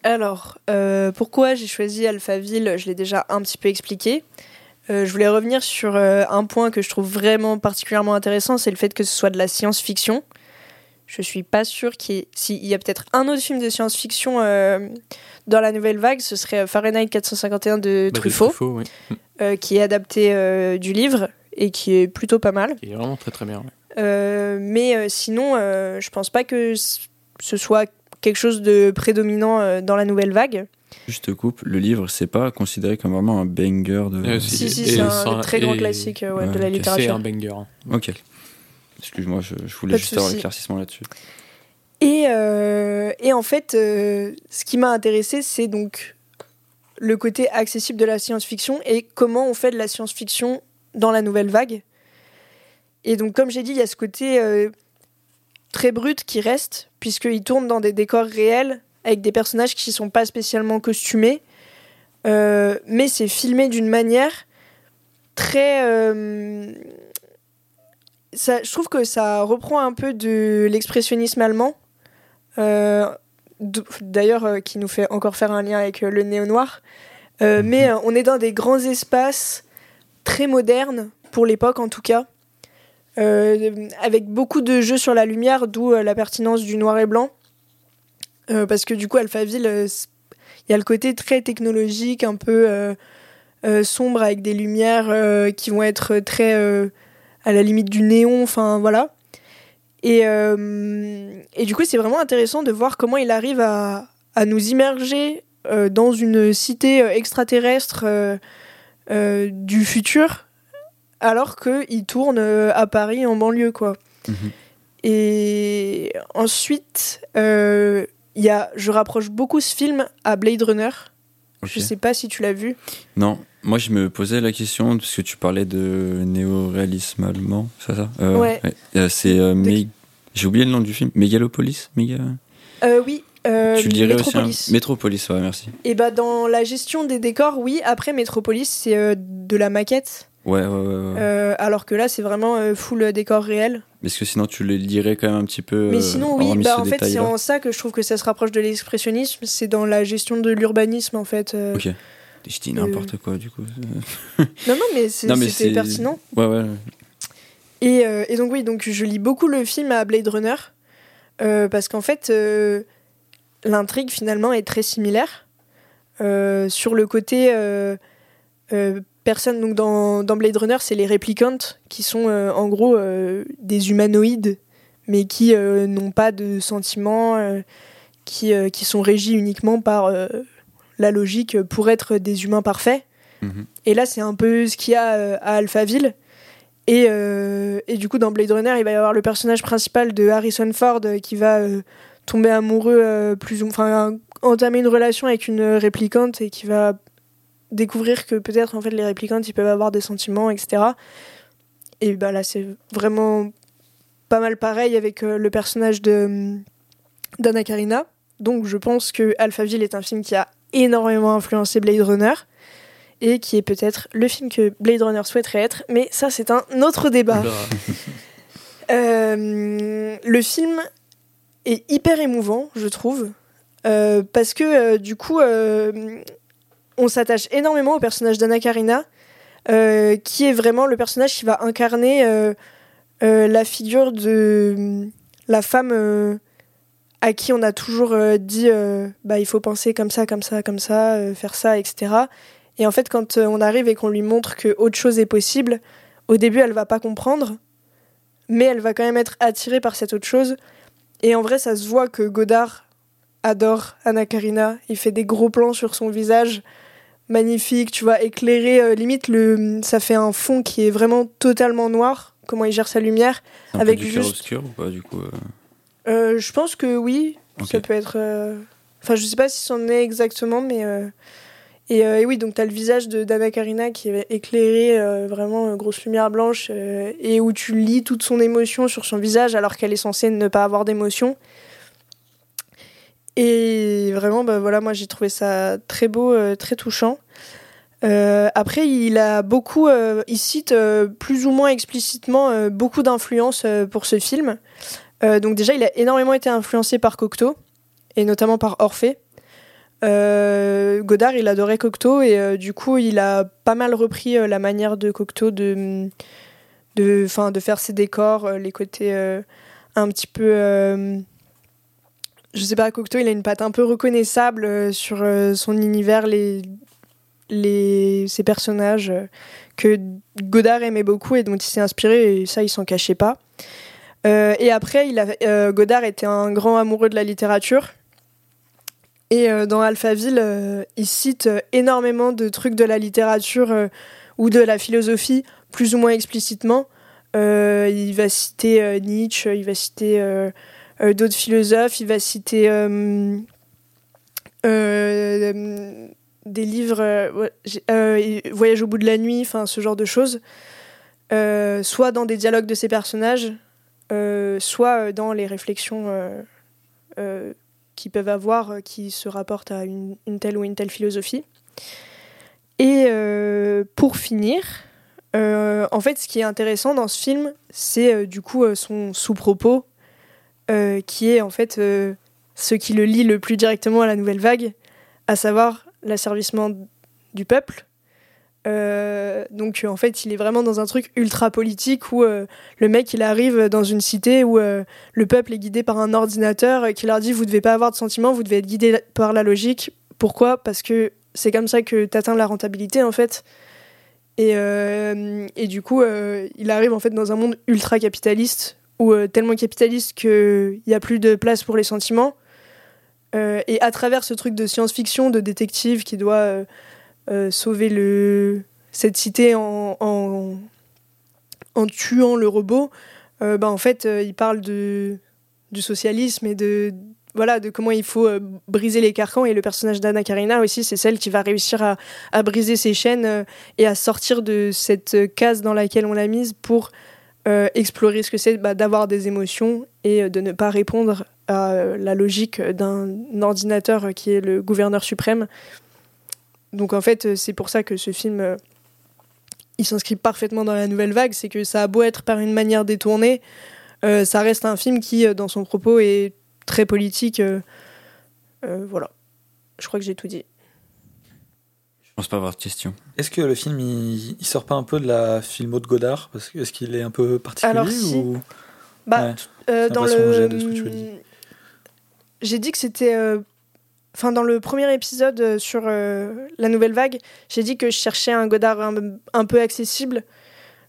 Alors, euh, pourquoi j'ai choisi Alphaville Je l'ai déjà un petit peu expliqué. Euh, je voulais revenir sur euh, un point que je trouve vraiment particulièrement intéressant, c'est le fait que ce soit de la science-fiction. Je suis pas sûre qu'il y ait... S'il y a peut-être un autre film de science-fiction dans la nouvelle vague, ce serait Fahrenheit 451 de bah, Truffaut, qui est adapté du livre et qui est plutôt pas mal. Il est vraiment très très bien. mais sinon, je pense pas que ce soit quelque chose de prédominant euh, dans la nouvelle vague. Juste coupe, le livre, c'est pas considéré comme vraiment un banger de. Euh, si, si, c'est un très grand classique euh, de la littérature. C'est un banger. Ok. Excuse-moi, je, voulais juste avoir l'éclaircissement là-dessus. Et, et, en fait, ce qui m'a intéressé, c'est donc le côté accessible de la science-fiction et comment on fait de la science-fiction dans la nouvelle vague. Et donc, comme j'ai dit, il y a ce côté très brut qui reste, puisqu'il tourne dans des décors réels, avec des personnages qui ne sont pas spécialement costumés. Euh, mais c'est filmé d'une manière très. Euh, ça, je trouve que ça reprend un peu de l'expressionnisme allemand. Euh, d'ailleurs, qui nous fait encore faire un lien avec le néo-noir. Mhm. mais on est dans des grands espaces très modernes, pour l'époque en tout cas. Euh, avec beaucoup de jeux sur la lumière, d'où euh, la pertinence du noir et blanc. Euh, parce que du coup, Alphaville, il y a le côté très technologique, un peu sombre, avec des lumières qui vont être très à la limite du néon, enfin voilà. Et, et, du coup, c'est vraiment intéressant de voir comment il arrive à, à nous immerger dans une cité extraterrestre du futur alors qu'il tourne euh, à Paris en banlieue, quoi. Mhm. Et ensuite, euh, y a, je rapproche beaucoup ce film à Blade Runner. Je sais pas si tu l'as vu. Non, moi je me posais la question parce que tu parlais de néo-réalisme allemand, c'est ça? Euh, Ouais. C'est j'ai oublié le nom du film, Megalopolis, Méga. oui. tu le dirais Métropolis. aussi. Métropolis, ouais, merci. Et bah dans la gestion des décors, oui. Après Métropolis, c'est de la maquette. Ouais, ouais, ouais. Euh, alors que là, c'est vraiment euh, full décor réel. Est-ce que sinon, tu les lirais quand même un petit peu. Mais sinon, oui, bah, en fait, c'est en ça que je trouve que ça se rapproche de l'expressionnisme. C'est dans la gestion de l'urbanisme, en fait. Euh, ok. Je dis n'importe quoi, du coup. non, non, mais c'était pertinent. Ouais, ouais. Et, et, donc, oui, donc je lis beaucoup le film à Blade Runner. parce qu'en fait, l'intrigue, finalement, est très similaire. sur le côté personnes. Donc dans, dans Blade Runner, c'est les réplicantes qui sont euh, en gros euh, des humanoïdes, mais qui euh, n'ont pas de sentiments, qui, qui sont régis uniquement par la logique pour être des humains parfaits. Mhm. Et là, c'est un peu ce qu'il y a à Alphaville. Et, et, du coup, dans Blade Runner, il va y avoir le personnage principal de Harrison Ford qui va tomber amoureux, plus ou enfin, entamer une relation avec une réplicante et qui va découvrir que peut-être en fait les réplicantes ils peuvent avoir des sentiments etc et bah là c'est vraiment pas mal pareil avec euh, le personnage de hum, d'Anna Karina donc je pense que Alphaville est un film qui a énormément influencé Blade Runner et qui est peut-être le film que Blade Runner souhaiterait être mais ça c'est un autre débat. Euh, le film est hyper émouvant je trouve euh, parce que du coup on s'attache énormément au personnage d'Anna Karina, euh, qui est vraiment le personnage qui va incarner euh, euh, la figure de la femme à qui on a toujours dit bah il faut penser comme ça, comme ça, comme ça, faire ça, etc. Et en fait, quand on arrive et qu'on lui montre que autre chose est possible, au début, elle va pas comprendre, mais elle va quand même être attirée par cette autre chose. Et en vrai, ça se voit que Godard adore Anna Karina. Il fait des gros plans sur son visage magnifique, tu vois, éclairé. Euh, limite, le, ça fait un fond qui est vraiment totalement noir. Comment il gère sa lumière un avec peu du juste. obscur ou pas du coup euh euh, Je pense que oui. Ça peut être. Enfin, je sais pas si c'en est exactement, mais. Et, oui, donc tu as le visage de Dana Karina qui est éclairé, vraiment grosse lumière blanche, et où tu lis toute son émotion sur son visage alors qu'elle est censée ne pas avoir d'émotion. Et vraiment, bah, voilà, moi j'ai trouvé ça très beau, très touchant. Euh, après, il a beaucoup, euh, il cite euh, plus ou moins explicitement beaucoup d'influences pour ce film. donc déjà, il a énormément été influencé par Cocteau et notamment par Orphée. Godard, il adorait Cocteau et du coup, il a pas mal repris la manière de Cocteau de, de, de faire ses décors, les côtés un petit peu je sais pas, Cocteau, il a une patte un peu reconnaissable sur son univers, les, les, ces personnages euh, que Godard aimait beaucoup et dont il s'est inspiré, et ça, il s'en cachait pas. Euh, et après, euh, Godard était un grand amoureux de la littérature. Et dans Alphaville, il cite énormément de trucs de la littérature ou de la philosophie, plus ou moins explicitement. il va citer Nietzsche, il va citer d'autres philosophes, il va citer des livres, euh, euh, Voyage au bout de la nuit, enfin ce genre de choses, euh, soit dans des dialogues de ces personnages, soit dans les réflexions qu'ils peuvent avoir qui se rapportent à une, telle ou une telle philosophie. Et pour finir, en fait, ce qui est intéressant dans ce film, c'est du coup son sous-propos, qui est en fait ce qui le lie le plus directement à la nouvelle vague, à savoir l'asservissement du peuple. Euh, donc en fait, il est vraiment dans un truc ultra politique où euh, le mec il arrive dans une cité où euh, le peuple est guidé par un ordinateur qui leur dit vous devez pas avoir de sentiments, vous devez être guidé par la logique. Pourquoi? Parce que c'est comme ça que tu atteins la rentabilité en fait. Et, et du coup, il arrive en fait dans un monde ultra capitaliste ou tellement capitaliste qu'il n'y a plus de place pour les sentiments. Euh, et à travers ce truc de science-fiction, de détective qui doit euh, euh, sauver le, cette cité en, en, tuant le robot, bah, en fait, il parle de, du socialisme et de, voilà, de comment il faut briser les carcans. Et le personnage d'Anna Karina aussi, c'est celle qui va réussir à, à briser ses chaînes et à sortir de cette case dans laquelle on l'a mise pour explorer ce que c'est bah, d'avoir des émotions et de ne pas répondre la logique d'un ordinateur qui est le gouverneur suprême. Donc en fait, c'est pour ça que ce film, euh, il s'inscrit parfaitement dans la nouvelle vague. C'est que ça a beau être par une manière détournée, euh, ça reste un film qui, euh, dans son propos, est très politique. voilà. Je crois que j'ai tout dit. Je pense pas avoir de questions. Est-ce que le film, il, sort pas un peu de la filmo de Godard? Parce que est-ce qu'il est un peu particulier Alors, ou... Bah, dans le j'ai dit que c'était. Euh, enfin, dans le premier épisode euh, sur euh, la nouvelle vague, j'ai dit que je cherchais un Godard un, peu accessible.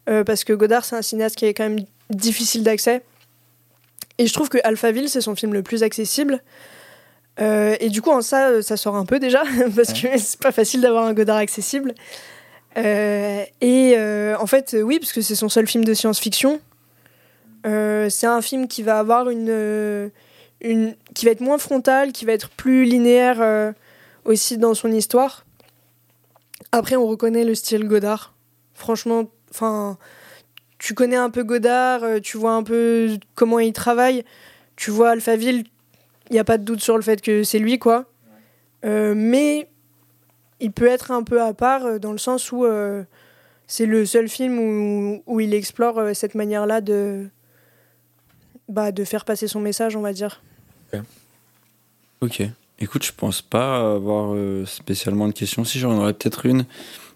parce que Godard, c'est un cinéaste qui est quand même difficile d'accès. Et je trouve que Alphaville, c'est son film le plus accessible. Et du coup, ça, ça sort un peu déjà, parce que c'est pas facile d'avoir un Godard accessible. et en fait, oui, parce que c'est son seul film de science-fiction. c'est un film qui va avoir une une, qui va être moins frontale, qui va être plus linéaire euh, aussi dans son histoire. Après, on reconnaît le style Godard. Franchement, enfin, tu connais un peu Godard, euh, tu vois un peu comment il travaille, tu vois Alphaville, il n'y a pas de doute sur le fait que c'est lui, quoi. Euh, mais il peut être un peu à part dans le sens où c'est le seul film où, où il explore cette manière-là de, bah, de faire passer son message, on va dire. Ok. Écoute, je pense pas avoir euh, spécialement de questions. Si j'en aurais peut-être une.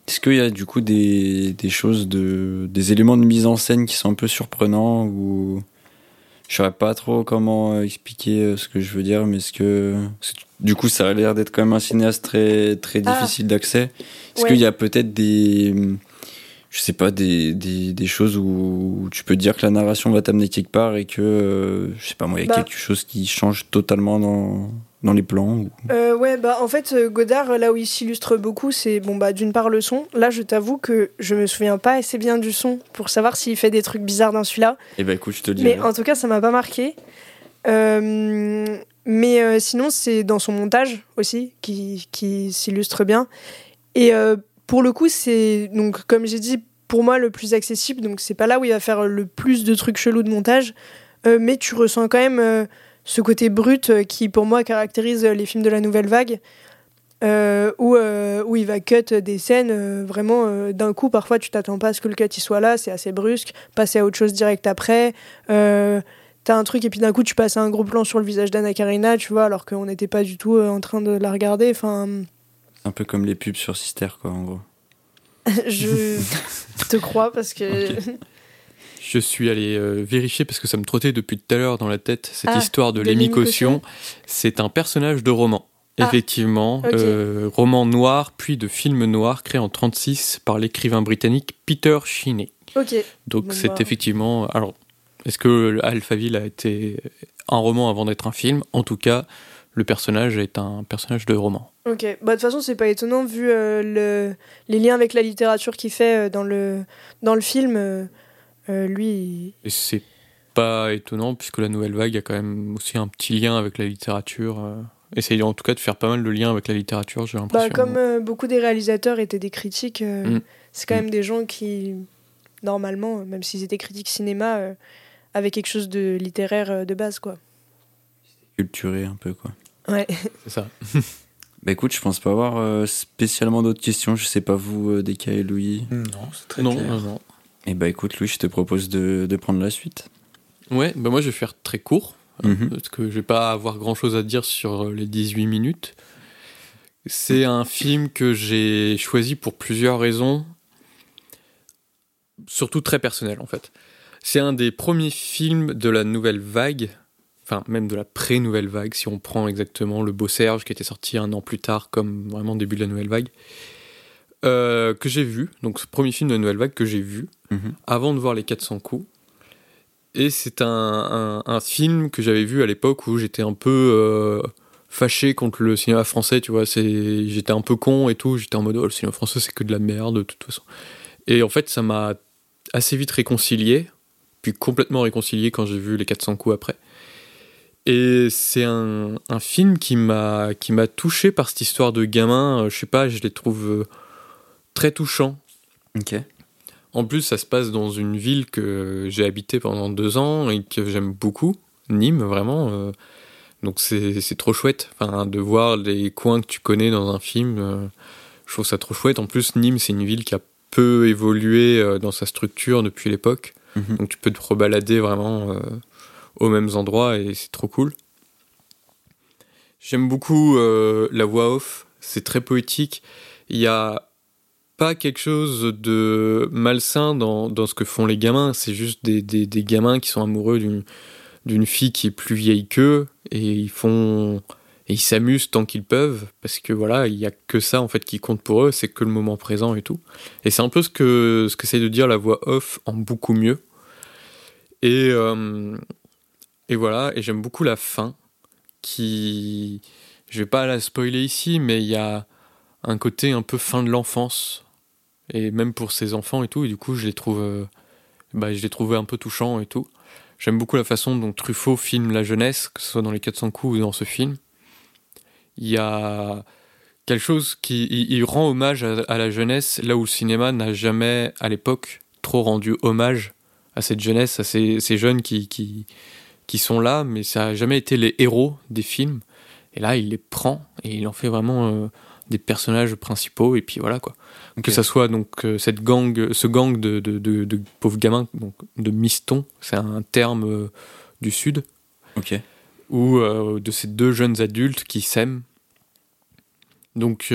Est-ce qu'il y a du coup des, des, choses, de, des éléments de mise en scène qui sont un peu surprenants ou je saurais pas trop comment expliquer euh, ce que je veux dire, mais est-ce que du coup ça a l'air d'être quand même un cinéaste très très ah. difficile d'accès. Est-ce qu'il y a peut-être des je sais pas, des, des, des, choses où tu peux dire que la narration va t'amener quelque part et que, euh, je sais pas moi, il y a bah. quelque chose qui change totalement dans, dans les plans euh, Ouais, bah en fait, euh, Godard, là où il s'illustre beaucoup, c'est bon, bah d'une part le son. Là, je t'avoue que je me souviens pas assez bien du son pour savoir s'il fait des trucs bizarres dans celui-là. Et eh bah écoute, je te dis. Mais en tout cas, ça m'a pas marqué. mais sinon, c'est dans son montage aussi qui, qui s'illustre bien. Et pour le coup, c'est donc comme j'ai dit, pour moi le plus accessible. Donc c'est pas là où il va faire le plus de trucs chelous de montage, mais tu ressens quand même ce côté brut qui pour moi caractérise les films de la nouvelle vague. Euh, où, euh, où il va cut des scènes euh, vraiment d'un coup. Parfois, tu t'attends pas à ce que le cut il soit là, c'est assez brusque. Passer à autre chose direct après. T'as un truc et puis d'un coup, tu passes à un gros plan sur le visage d'Anna Karina, tu vois, alors qu'on n'était pas du tout en train de la regarder. Enfin. C'est un peu comme les pubs sur Sister, quoi, en gros. je te crois parce que. Je suis allé vérifier parce que ça me trottait depuis tout à l'heure dans la tête cette ah, histoire de, de Lémi C'est un personnage de roman. Ah, Effectivement, euh, roman noir, puis de film noir créé en 36 par l'écrivain britannique Peter Cheney. Donc c'est bah. effectivement. Alors, est-ce que Alphaville a été un roman avant d'être un film? En tout cas, le personnage est un personnage de roman. Ok, bah, de toute façon, c'est pas étonnant vu euh, le, les liens avec la littérature qu'il fait euh, dans, le, dans le film. lui. Et c'est pas étonnant puisque la nouvelle vague a quand même aussi un petit lien avec la littérature essayer en tout cas de faire pas mal de liens avec la littérature, j'ai l'impression. Bah, comme euh, beaucoup des réalisateurs étaient des critiques, euh, mm. c'est quand même mm. des gens qui, normalement, même s'ils étaient critiques cinéma, euh, avaient quelque chose de littéraire de base, quoi. Culturé un peu, quoi. Ouais. C'est ça. bah écoute, je pense pas avoir spécialement d'autres questions. Je sais pas vous, Deka et Louis. Non, c'est très non, clair. Non, Et eh bah écoute, Louis, je te propose de, de prendre la suite. Ouais, bah moi je vais faire très court. Mhm. parce que je vais pas avoir grand chose à dire sur les 18 minutes. C'est un film que j'ai choisi pour plusieurs raisons, surtout très personnelles en fait. C'est un des premiers films de la nouvelle vague, enfin même de la pré-nouvelle vague, si on prend exactement le Beau Serge qui était sorti un an plus tard, comme vraiment début de la nouvelle vague, euh, que j'ai vu. Donc ce premier film de la nouvelle vague que j'ai vu mhm. avant de voir les 400 coups. Et c'est un, un, film que j'avais vu à l'époque où j'étais un peu euh, fâché contre le cinéma français, tu vois. C'est, j'étais un peu con et tout. J'étais en mode, oh, le cinéma français, c'est que de la merde, de toute façon. Et en fait, ça m'a assez vite réconcilié, puis complètement réconcilié quand j'ai vu les 400 coups après. Et c'est un, un, film qui m'a, qui m'a touché par cette histoire de gamin. Je sais pas, je les trouve euh, très touchants. Ok. En plus, ça se passe dans une ville que j'ai habité pendant deux ans et que j'aime beaucoup, Nîmes, vraiment. Euh. donc c'est trop chouette enfin, de voir les coins que tu connais dans un film. Euh. je trouve ça trop chouette. En plus, Nîmes, c'est une ville qui a peu évolué euh, dans sa structure depuis l'époque. Mhm. Donc tu peux te rebalader vraiment aux mêmes endroits et c'est trop cool. J'aime beaucoup la voix off, c'est très poétique. Il y a pas quelque chose de malsain dans, dans ce que font les gamins. C'est juste des, des, gamins qui sont amoureux d'une, fille qui est plus vieille qu'eux et ils font et ils s'amusent tant qu'ils peuvent parce que voilà il y a que ça en fait qui compte pour eux c'est que le moment présent et tout et c'est un peu ce que ce que c'est de dire la voix off en beaucoup mieux et euh, et voilà et j'aime beaucoup la fin qui je vais pas la spoiler ici mais il y a un côté un peu fin de l'enfance et même pour ses enfants et tout. Et du coup, je les trouve, euh, bah, je les un peu touchants et tout. J'aime beaucoup la façon dont Truffaut filme la jeunesse, que ce soit dans les 400 coups ou dans ce film. Il y a quelque chose qui il, rend hommage à, la jeunesse là où le cinéma n'a jamais à l'époque trop rendu hommage à cette jeunesse, à ces, jeunes qui, qui sont là, mais ça n'a jamais été les héros des films. Et là, il les prend et il en fait vraiment euh, des personnages principaux et puis voilà quoi. Que ça soit donc euh, cette gang, ce gang de, de, de, pauvres gamins, donc de mistons, c'est un terme euh, du sud. Ok. Ou de ces deux jeunes adultes qui s'aiment. Donc,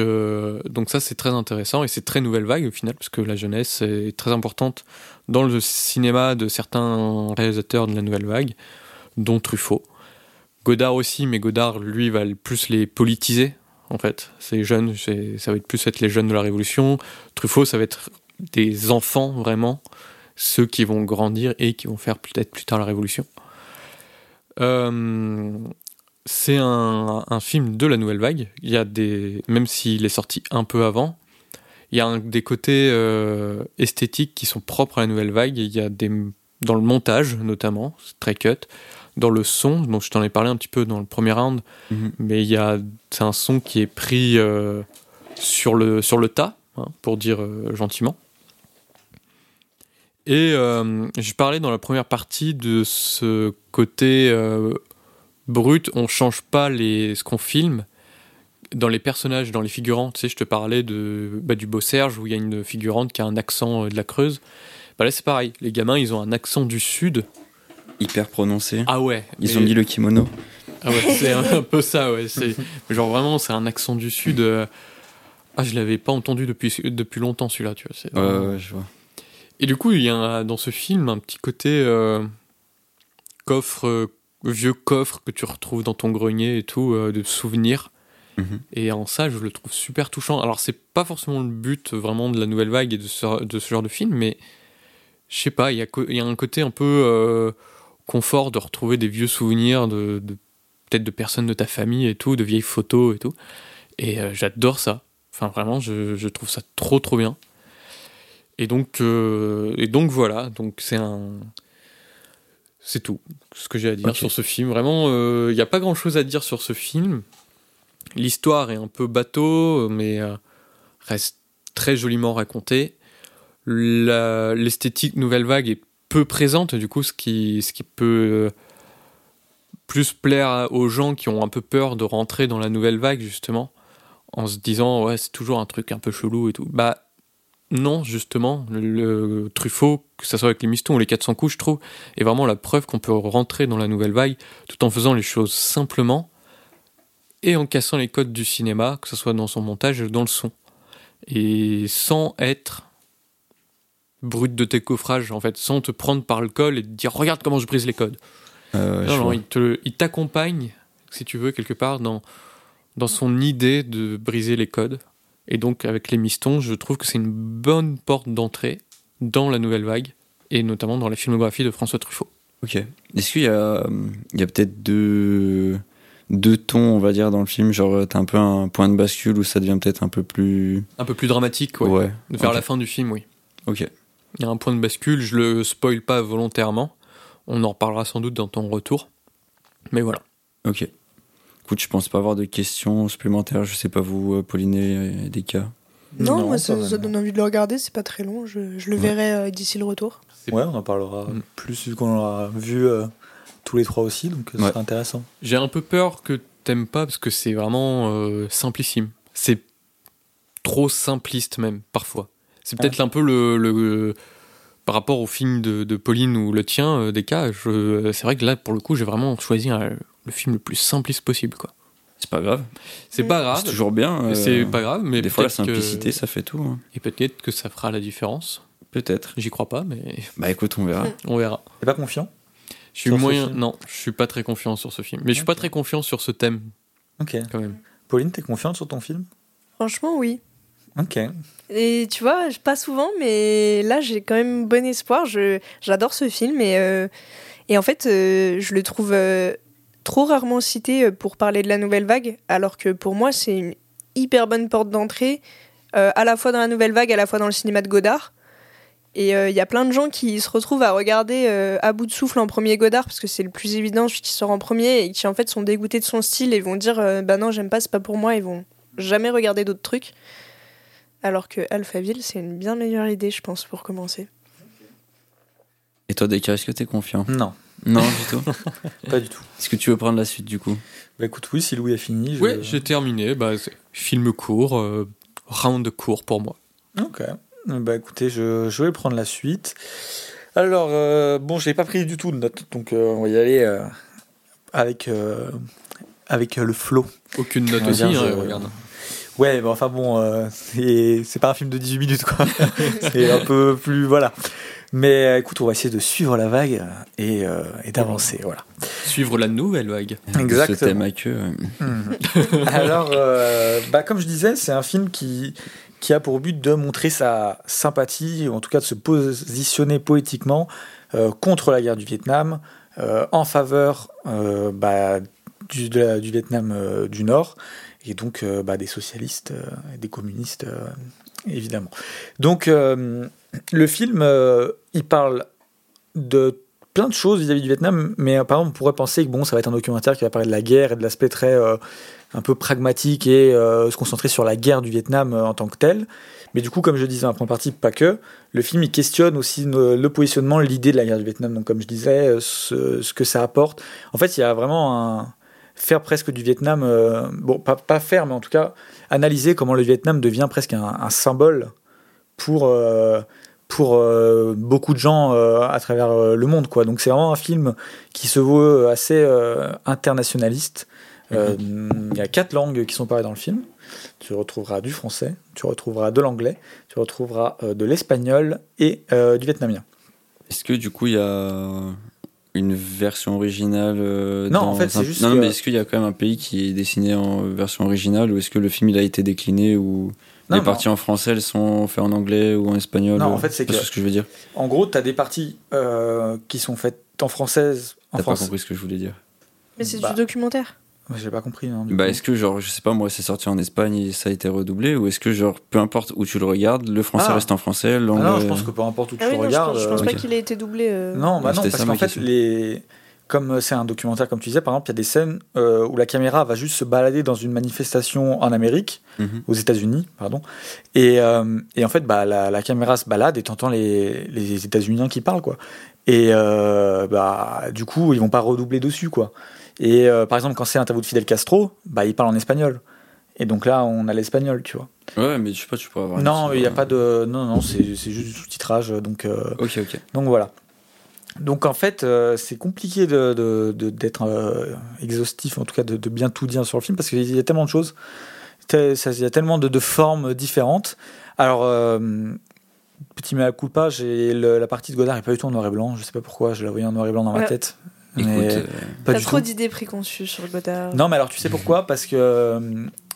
donc ça c'est très intéressant et c'est très nouvelle vague au final parce que la jeunesse est très importante dans le cinéma de certains réalisateurs de la nouvelle vague, dont Truffaut. Godard aussi, mais Godard lui va plus les politiser en fait. Ces jeunes, ça va être plus être les jeunes de la Révolution. Truffaut, ça va être des enfants vraiment, ceux qui vont grandir et qui vont faire peut-être plus tard la Révolution. Euh, c'est un, film de la nouvelle vague. Il y a des, même s'il est sorti un peu avant, il y a des côtés euh, esthétiques qui sont propres à la nouvelle vague. Il y a des dans le montage notamment, très cut dans le son, donc je t'en ai parlé un petit peu dans le premier round, mhm. mais il y a c'est un son qui est pris euh, sur le, sur le tas, hein, pour dire gentiment. Et je parlais dans la première partie de ce côté brut, on change pas les, ce qu'on filme, dans les personnages, dans les figurants, tu sais, je te parlais de, bah, du beau Serge où il y a une figurante qui a un accent euh, de la Creuse. Bah là, c'est pareil. Les gamins, ils ont un accent du Sud. Hyper prononcé. Ah ouais. Ils ont mis le kimono. Ah ouais, c'est un peu ça, ouais. C'est, genre vraiment, c'est un accent du Sud. Euh, ah, je l'avais pas entendu depuis, depuis longtemps celui-là, tu vois. Ouais, ouais, je vois. Et du coup, il y a dans ce film un petit côté euh, coffre, vieux coffre que tu retrouves dans ton grenier et tout, de souvenirs Mhm. Et en ça, je le trouve super touchant. Alors, c'est pas forcément le but vraiment de la nouvelle vague et de ce, de ce genre de film, mais je sais pas, il y a, y a, un côté un peu euh, confort de retrouver des vieux souvenirs de, peut-être de personnes de ta famille et tout, de vieilles photos et tout. Et euh, j'adore ça. Enfin, vraiment, je, je, trouve ça trop trop bien. Et donc, euh, et donc voilà, donc c'est un. C'est tout ce que j'ai à dire sur ce film. Vraiment, il n'y a pas grand chose à dire sur ce film. L'histoire est un peu bateau, mais euh, reste très joliment racontée. L'esthétique nouvelle vague est peu présente, du coup, ce qui, ce qui peut euh, plus plaire aux gens qui ont un peu peur de rentrer dans la nouvelle vague, justement, en se disant, ouais, c'est toujours un truc un peu chelou et tout. Bah, non, justement, le, Truffaut, que ce soit avec les mistons ou les 400 coups, je trouve, est vraiment la preuve qu'on peut rentrer dans la nouvelle vague tout en faisant les choses simplement et en cassant les codes du cinéma, que ce soit dans son montage ou dans le son. Et sans être brut de tes coffrages, en fait, sans te prendre par le col et te dire regarde comment je brise les codes. Euh, non, non, il t'accompagne, si tu veux, quelque part dans, dans son idée de briser les codes. Et donc, avec les mistons, je trouve que c'est une bonne porte d'entrée dans la nouvelle vague, et notamment dans la filmographie de François Truffaut. Ok. Est-ce qu'il y a, il y a peut-être deux deux tons, on va dire, dans le film. Genre, t'as un peu un point de bascule où ça devient peut-être un peu plus. Un peu plus dramatique, ouais. ouais. Vers la fin du film, oui. Ok. Il y a un point de bascule, je le spoil pas volontairement. On en reparlera sans doute dans ton retour. Mais voilà. Ok. Écoute, je pense pas avoir de questions supplémentaires. Je sais pas vous, euh, Pauline et des cas. Non, moi ça, donne envie de le regarder, c'est pas très long. Je, le verrai euh, d'ici le retour. Ouais, on en parlera mm. plus vu qu'on l'aura vu euh, tous les trois aussi, donc c'est intéressant. J'ai un peu peur que t'aimes pas parce que c'est vraiment euh, simplissime. C'est trop simpliste même parfois. C'est peut-être un peu le, par rapport au film de, Pauline ou le tien euh, des cas. C'est vrai que là pour le coup j'ai vraiment choisi le film le plus simpliste possible quoi. C'est pas grave. C'est pas grave. C'est toujours bien. Euh, c'est pas grave, mais des fois la simplicité ça fait tout. Hein. Et peut-être que ça fera la différence. Peut-être. J'y crois pas, mais. Bah écoute, on verra. On verra. T'es pas confiant je suis moyen. Non, je suis pas très confiant sur ce film. Mais je suis pas très confiant sur ce thème. Ok. Quand même. Pauline, t'es confiante sur ton film? Franchement, oui. Ok. Et tu vois, pas souvent, mais là, j'ai quand même bon espoir. J'adore ce film et, euh, et en fait, euh, je le trouve euh, trop rarement cité pour parler de la nouvelle vague, alors que pour moi, c'est une hyper bonne porte d'entrée, à la fois dans la nouvelle vague, à la fois dans le cinéma de Godard. Et il y a plein de gens qui se retrouvent à regarder à bout de souffle en premier Godard parce que c'est le plus évident, celui qui sort en premier et qui en fait sont dégoûtés de son style et vont dire bah non j'aime pas c'est pas pour moi ils vont jamais regarder d'autres trucs. Alors que Alphaville c'est une bien meilleure idée je pense pour commencer. Et toi Deka est-ce que t'es confiant? Non. Non du tout. pas du tout. Est-ce que tu veux prendre la suite du coup? Bah écoute oui si Louis a fini. Je... Oui j'ai terminé. Bah, film court, round court pour moi. Ok. Bah écoutez, je, je vais prendre la suite. Alors, euh, bon, je n'ai pas pris du tout de notes, donc euh, on va y aller euh, avec, avec le flow. Aucune note aussi, hein, regarde. Ouais, bah, enfin bon, c'est pas un film de 18 minutes, quoi. c'est un peu plus. Voilà. Mais écoute, on va essayer de suivre la vague et, et d'avancer, voilà. Suivre la nouvelle vague. Exactement. Ce mmh. Alors, bah, comme je disais, c'est un film qui, qui a pour but de montrer sa sympathie, ou en tout cas de se positionner politiquement euh, contre la guerre du Vietnam, euh, en faveur euh, bah, du, du, Vietnam du Nord, et donc bah, des socialistes et des communistes, évidemment. Donc le film, il parle de plein de choses vis-à-vis du Vietnam, mais par exemple, on pourrait penser que bon, ça va être un documentaire qui va parler de la guerre et de l'aspect très un peu pragmatique et se concentrer sur la guerre du Vietnam en tant que telle. Mais du coup, comme je disais en première partie, pas que. Le film, il questionne aussi le positionnement, l'idée de la guerre du Vietnam. Donc, comme je disais, ce, que ça apporte. En fait, il y a vraiment un. Faire presque du Vietnam. Euh, bon, pas, pas, faire, mais en tout cas, analyser comment le Vietnam devient presque un, un symbole pour. Euh, pour euh, beaucoup de gens à travers le monde quoi donc c'est vraiment un film qui se veut assez internationaliste mhm. il y a quatre langues qui sont parlées dans le film tu retrouveras du français, tu retrouveras de l'anglais, tu retrouveras de l'espagnol et du vietnamien. Est-ce que du coup il y a une version originale euh, Non, en fait, c'est juste. Non, mais est-ce qu'il y a quand même un pays qui est dessiné en version originale ou est-ce que le film il a été décliné ou les parties en français elles sont faites en anglais ou en espagnol Non, en fait, c'est que... ce que je veux dire. En gros, tu as des parties qui sont faites en française. T'as pas compris ce que je voulais dire. Mais c'est du bah. J'ai pas compris. Hein, bah, est-ce que, genre, je sais pas, moi, c'est sorti en Espagne et ça a été redoublé Ou est-ce que, genre, peu importe où tu le regardes, le français ah. reste en français l'anglais... Ah non, je pense que peu importe où tu ah le regardes. Je pense, pas qu'il ait été doublé. Euh. Non, bah non, parce qu'en fait, les... comme c'est un documentaire, comme tu disais, par exemple, il y a des scènes euh, où la caméra va juste se balader dans une manifestation en Amérique, mhm. aux États-Unis, pardon. Et, euh, et, en fait, bah, la, la, caméra se balade et t'entends les, les États-Unis qui parlent, quoi. Et bah, du coup, ils vont pas redoubler dessus, quoi. Et euh, par exemple, quand c'est un tableau de Fidel Castro, bah, il parle en espagnol. Et donc là, on a l'espagnol, tu vois. Ouais, mais je sais pas, tu pourrais avoir. Non, il n'y a pas de. Non, non, c'est juste du sous-titrage. Donc, euh, ok, ok. Donc voilà. Donc en fait, euh, c'est compliqué d'être de, de, exhaustif, en tout cas de, bien tout dire sur le film, parce qu'il y a tellement de choses, il y a tellement de, formes différentes. Alors, petit mea culpa, j'ai la partie de Godard n'est pas du tout en noir et blanc, je sais pas pourquoi, je la voyais en noir et blanc dans ma tête. Euh, T'as trop d'idées préconçues sur Godard. Non, mais alors tu sais pourquoi? Parce que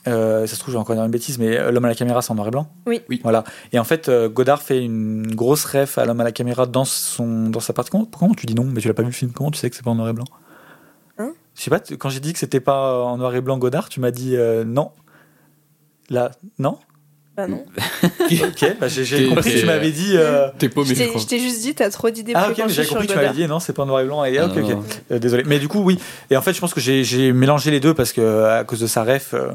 euh, ça se trouve, j'ai encore une bêtise, mais L'homme à la caméra, c'est en noir et blanc. Oui. oui. Voilà. Et en fait, euh, Godard fait une grosse ref à L'homme à la caméra dans, son, dans sa partie. Comment, comment tu dis non? Mais tu l'as pas vu le film. Comment tu sais que c'est pas en noir et blanc? Hein? Je sais pas, quand j'ai dit que c'était pas en noir et blanc Godard, tu m'as dit non. Là, non? Bah non. ok, bah j'ai compris que tu m'avais dit. Euh... T'es paumé, je, je t'ai juste dit, t'as trop d'idées Ah ok, mais j'avais compris que tu m'avais dit non, c'est pas noir et blanc. Et, ok, ok. Euh, désolé. Mais du coup, oui. Et en fait, je pense que j'ai mélangé les deux parce que à cause de sa ref. Euh...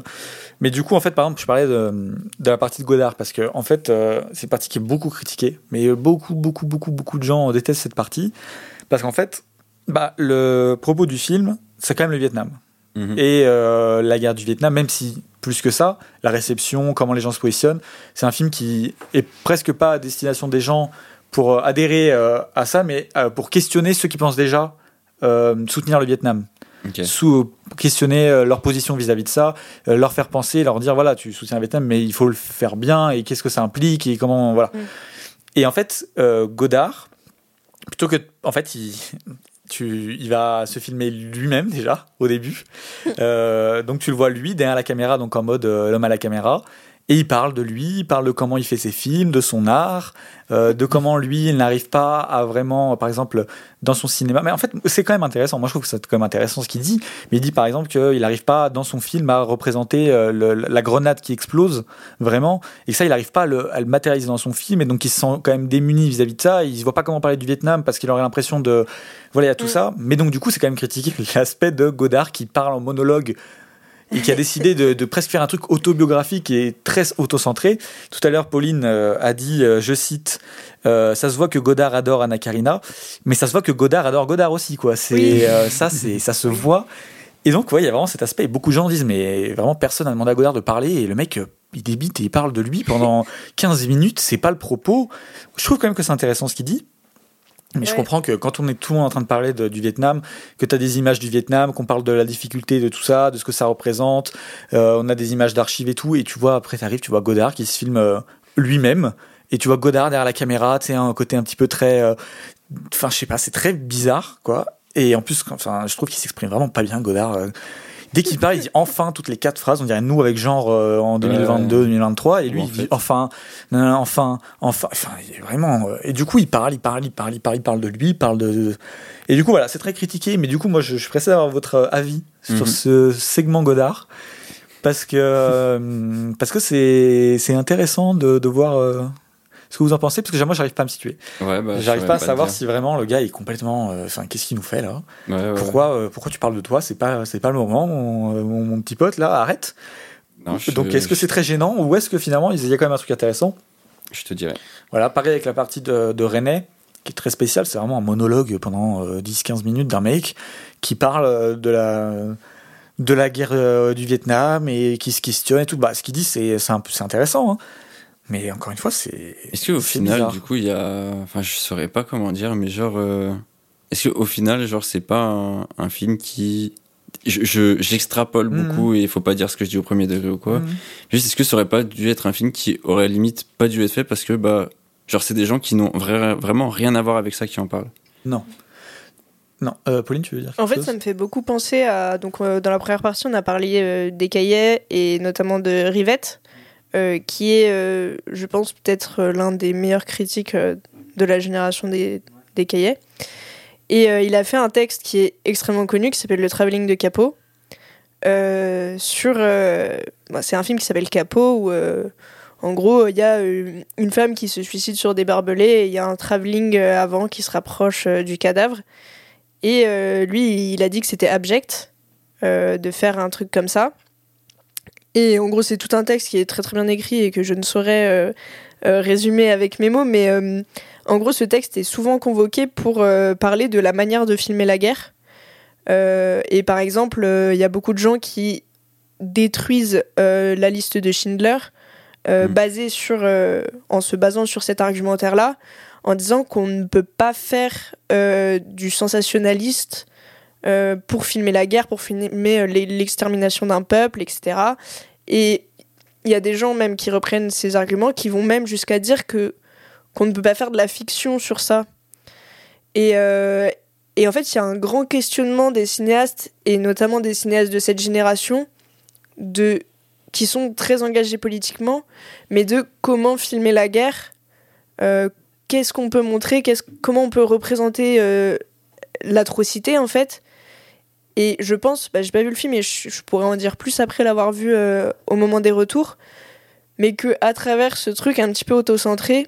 Mais du coup, en fait, par exemple, je parlais de, de la partie de Godard parce que en fait, euh, c'est une partie qui est beaucoup critiquée. Mais beaucoup, beaucoup, beaucoup, beaucoup de gens détestent cette partie parce qu'en fait, bah, le propos du film, c'est quand même le Vietnam. Mhm. Et euh, la guerre du Vietnam, même si plus que ça, la réception, comment les gens se positionnent, c'est un film qui est presque pas à destination des gens pour euh, adhérer euh, à ça, mais pour questionner ceux qui pensent déjà soutenir le Vietnam. Sous, questionner leur position vis-à-vis de ça, leur faire penser, leur dire voilà, tu soutiens le Vietnam, mais il faut le faire bien et qu'est-ce que ça implique et comment. Voilà. Mm. Et en fait, Godard, plutôt que. En fait, il, tu, il va se filmer lui-même déjà au début. Euh, donc tu le vois lui derrière la caméra, donc en mode euh, l'homme à la caméra. Et il parle de lui, il parle de comment il fait ses films, de son art, euh, de comment lui, il n'arrive pas à vraiment, par exemple, dans son cinéma. Mais en fait, c'est quand même intéressant. Moi, je trouve que c'est quand même intéressant ce qu'il dit. Mais il dit, par exemple, qu'il n'arrive pas, dans son film, à représenter euh, la grenade qui explose, vraiment. Et ça, il n'arrive pas à le, matérialiser dans son film. Et donc, il se sent quand même démuni vis-à-vis de ça. Il ne voit pas comment parler du Vietnam parce qu'il aurait l'impression de. Voilà, il y a tout mm. ça. Mais donc, du coup, c'est quand même critiqué l'aspect de Godard qui parle en monologue et qui a décidé de, presque faire un truc autobiographique et très autocentré. Tout à l'heure, Pauline euh, a dit, euh, je cite, euh, ça se voit que Godard adore Anna Karina, mais ça se voit que Godard adore Godard aussi, quoi. C'est ça, c'est ça se voit. Et donc, ouais, il y a vraiment cet aspect. Et beaucoup de gens disent, mais vraiment, personne n'a demandé à Godard de parler. Et le mec, il débite et il parle de lui pendant 15 minutes. C'est pas le propos. Je trouve quand même que c'est intéressant ce qu'il dit. Mais je comprends que quand on est tout le monde en train de parler du Vietnam, que tu as des images du Vietnam, qu'on parle de la difficulté de tout ça, de ce que ça représente, euh, on a des images d'archives et tout, et tu vois, après tu arrives, tu vois Godard qui se filme euh, lui-même, et tu vois Godard derrière la caméra, tu sais, un côté un petit peu très... Euh, enfin, je sais pas, c'est très bizarre, quoi. Et en plus, enfin, je trouve qu'il s'exprime vraiment pas bien, Godard. Dès qu'il parle, il dit enfin toutes les quatre phrases. On dirait nous avec genre euh, en 2022, 2023, et lui il dit enfin, enfin, enfin, enfin, vraiment. Euh, et du coup, il parle, il parle, il parle, il parle, il parle de lui, il parle de. Et du coup, voilà, c'est très critiqué. Mais du coup, moi, je, je suis pressé d'avoir votre euh, avis sur mhm. ce segment Godard parce que parce que c'est c'est intéressant de, de voir ce que vous en pensez, parce que moi, j'arrive pas à me situer. Ouais, bah, j'arrive pas à savoir si vraiment le gars est complètement. Enfin, qu'est-ce qu'il nous fait là? Pourquoi, pourquoi tu parles de toi? C'est pas, c'est pas le moment, mon, mon, petit pote là, arrête. Donc, est-ce que c'est très gênant ou est-ce que finalement, il y a quand même un truc intéressant? Je te dirais. Voilà, pareil avec la partie de, de René qui est très spécial. C'est vraiment un monologue pendant 10-15 minutes d'un mec qui parle de la de la guerre euh, du Vietnam et qui se questionne et tout. Bah, ce qu'il dit, c'est intéressant. Hein. Mais encore une fois, c'est. Est-ce qu'au final, du coup, il y a. Enfin, je saurais pas comment dire, mais genre. Euh, est-ce qu'au final, genre, c'est pas un, film qui. Je, j'extrapole mhm. beaucoup et il faut pas dire ce que je dis au premier degré ou quoi. Mhm. Juste, est-ce que ça aurait pas dû être un film qui aurait limite pas dû être fait parce que, bah, genre, c'est des gens qui n'ont vraiment rien à voir avec ça qui en parlent? Non. Non, euh, Pauline, tu veux dire En fait, ça me fait beaucoup penser à. Donc, euh, dans la première partie, on a parlé euh, des cahiers et notamment de Rivette, qui est, je pense, peut-être l'un des meilleurs critiques de la génération des, des cahiers. Et il a fait un texte qui est extrêmement connu, qui s'appelle Le Travelling de Capot. sur. Bah, c'est un film qui s'appelle Capot, où. En gros, il y a une femme qui se suicide sur des barbelés et il y a un travelling avant qui se rapproche du cadavre. Et euh, lui, il a dit que c'était abject euh, de faire un truc comme ça. Et en gros, c'est tout un texte qui est très très bien écrit et que je ne saurais euh, résumer avec mes mots, mais en gros, ce texte est souvent convoqué pour parler de la manière de filmer la guerre. et par exemple, il y a beaucoup de gens qui détruisent la liste de Schindler mmh. sur, en se basant sur cet argumentaire-là, en disant qu'on ne peut pas faire euh, du sensationnaliste euh, pour filmer la guerre, pour filmer euh, l'extermination d'un peuple, etc. Et il y a des gens même qui reprennent ces arguments, qui vont même jusqu'à dire que qu'on ne peut pas faire de la fiction sur ça. Et, et en fait, il y a un grand questionnement des cinéastes, et notamment des cinéastes de cette génération, de, qui sont très engagés politiquement, mais de comment filmer la guerre, qu'est-ce qu'on peut montrer, comment on peut représenter euh, l'atrocité en fait. Et je pense, bah, j'ai pas vu le film et je, pourrais en dire plus après l'avoir vu euh, au moment des retours, mais que à travers ce truc un petit peu auto-centré,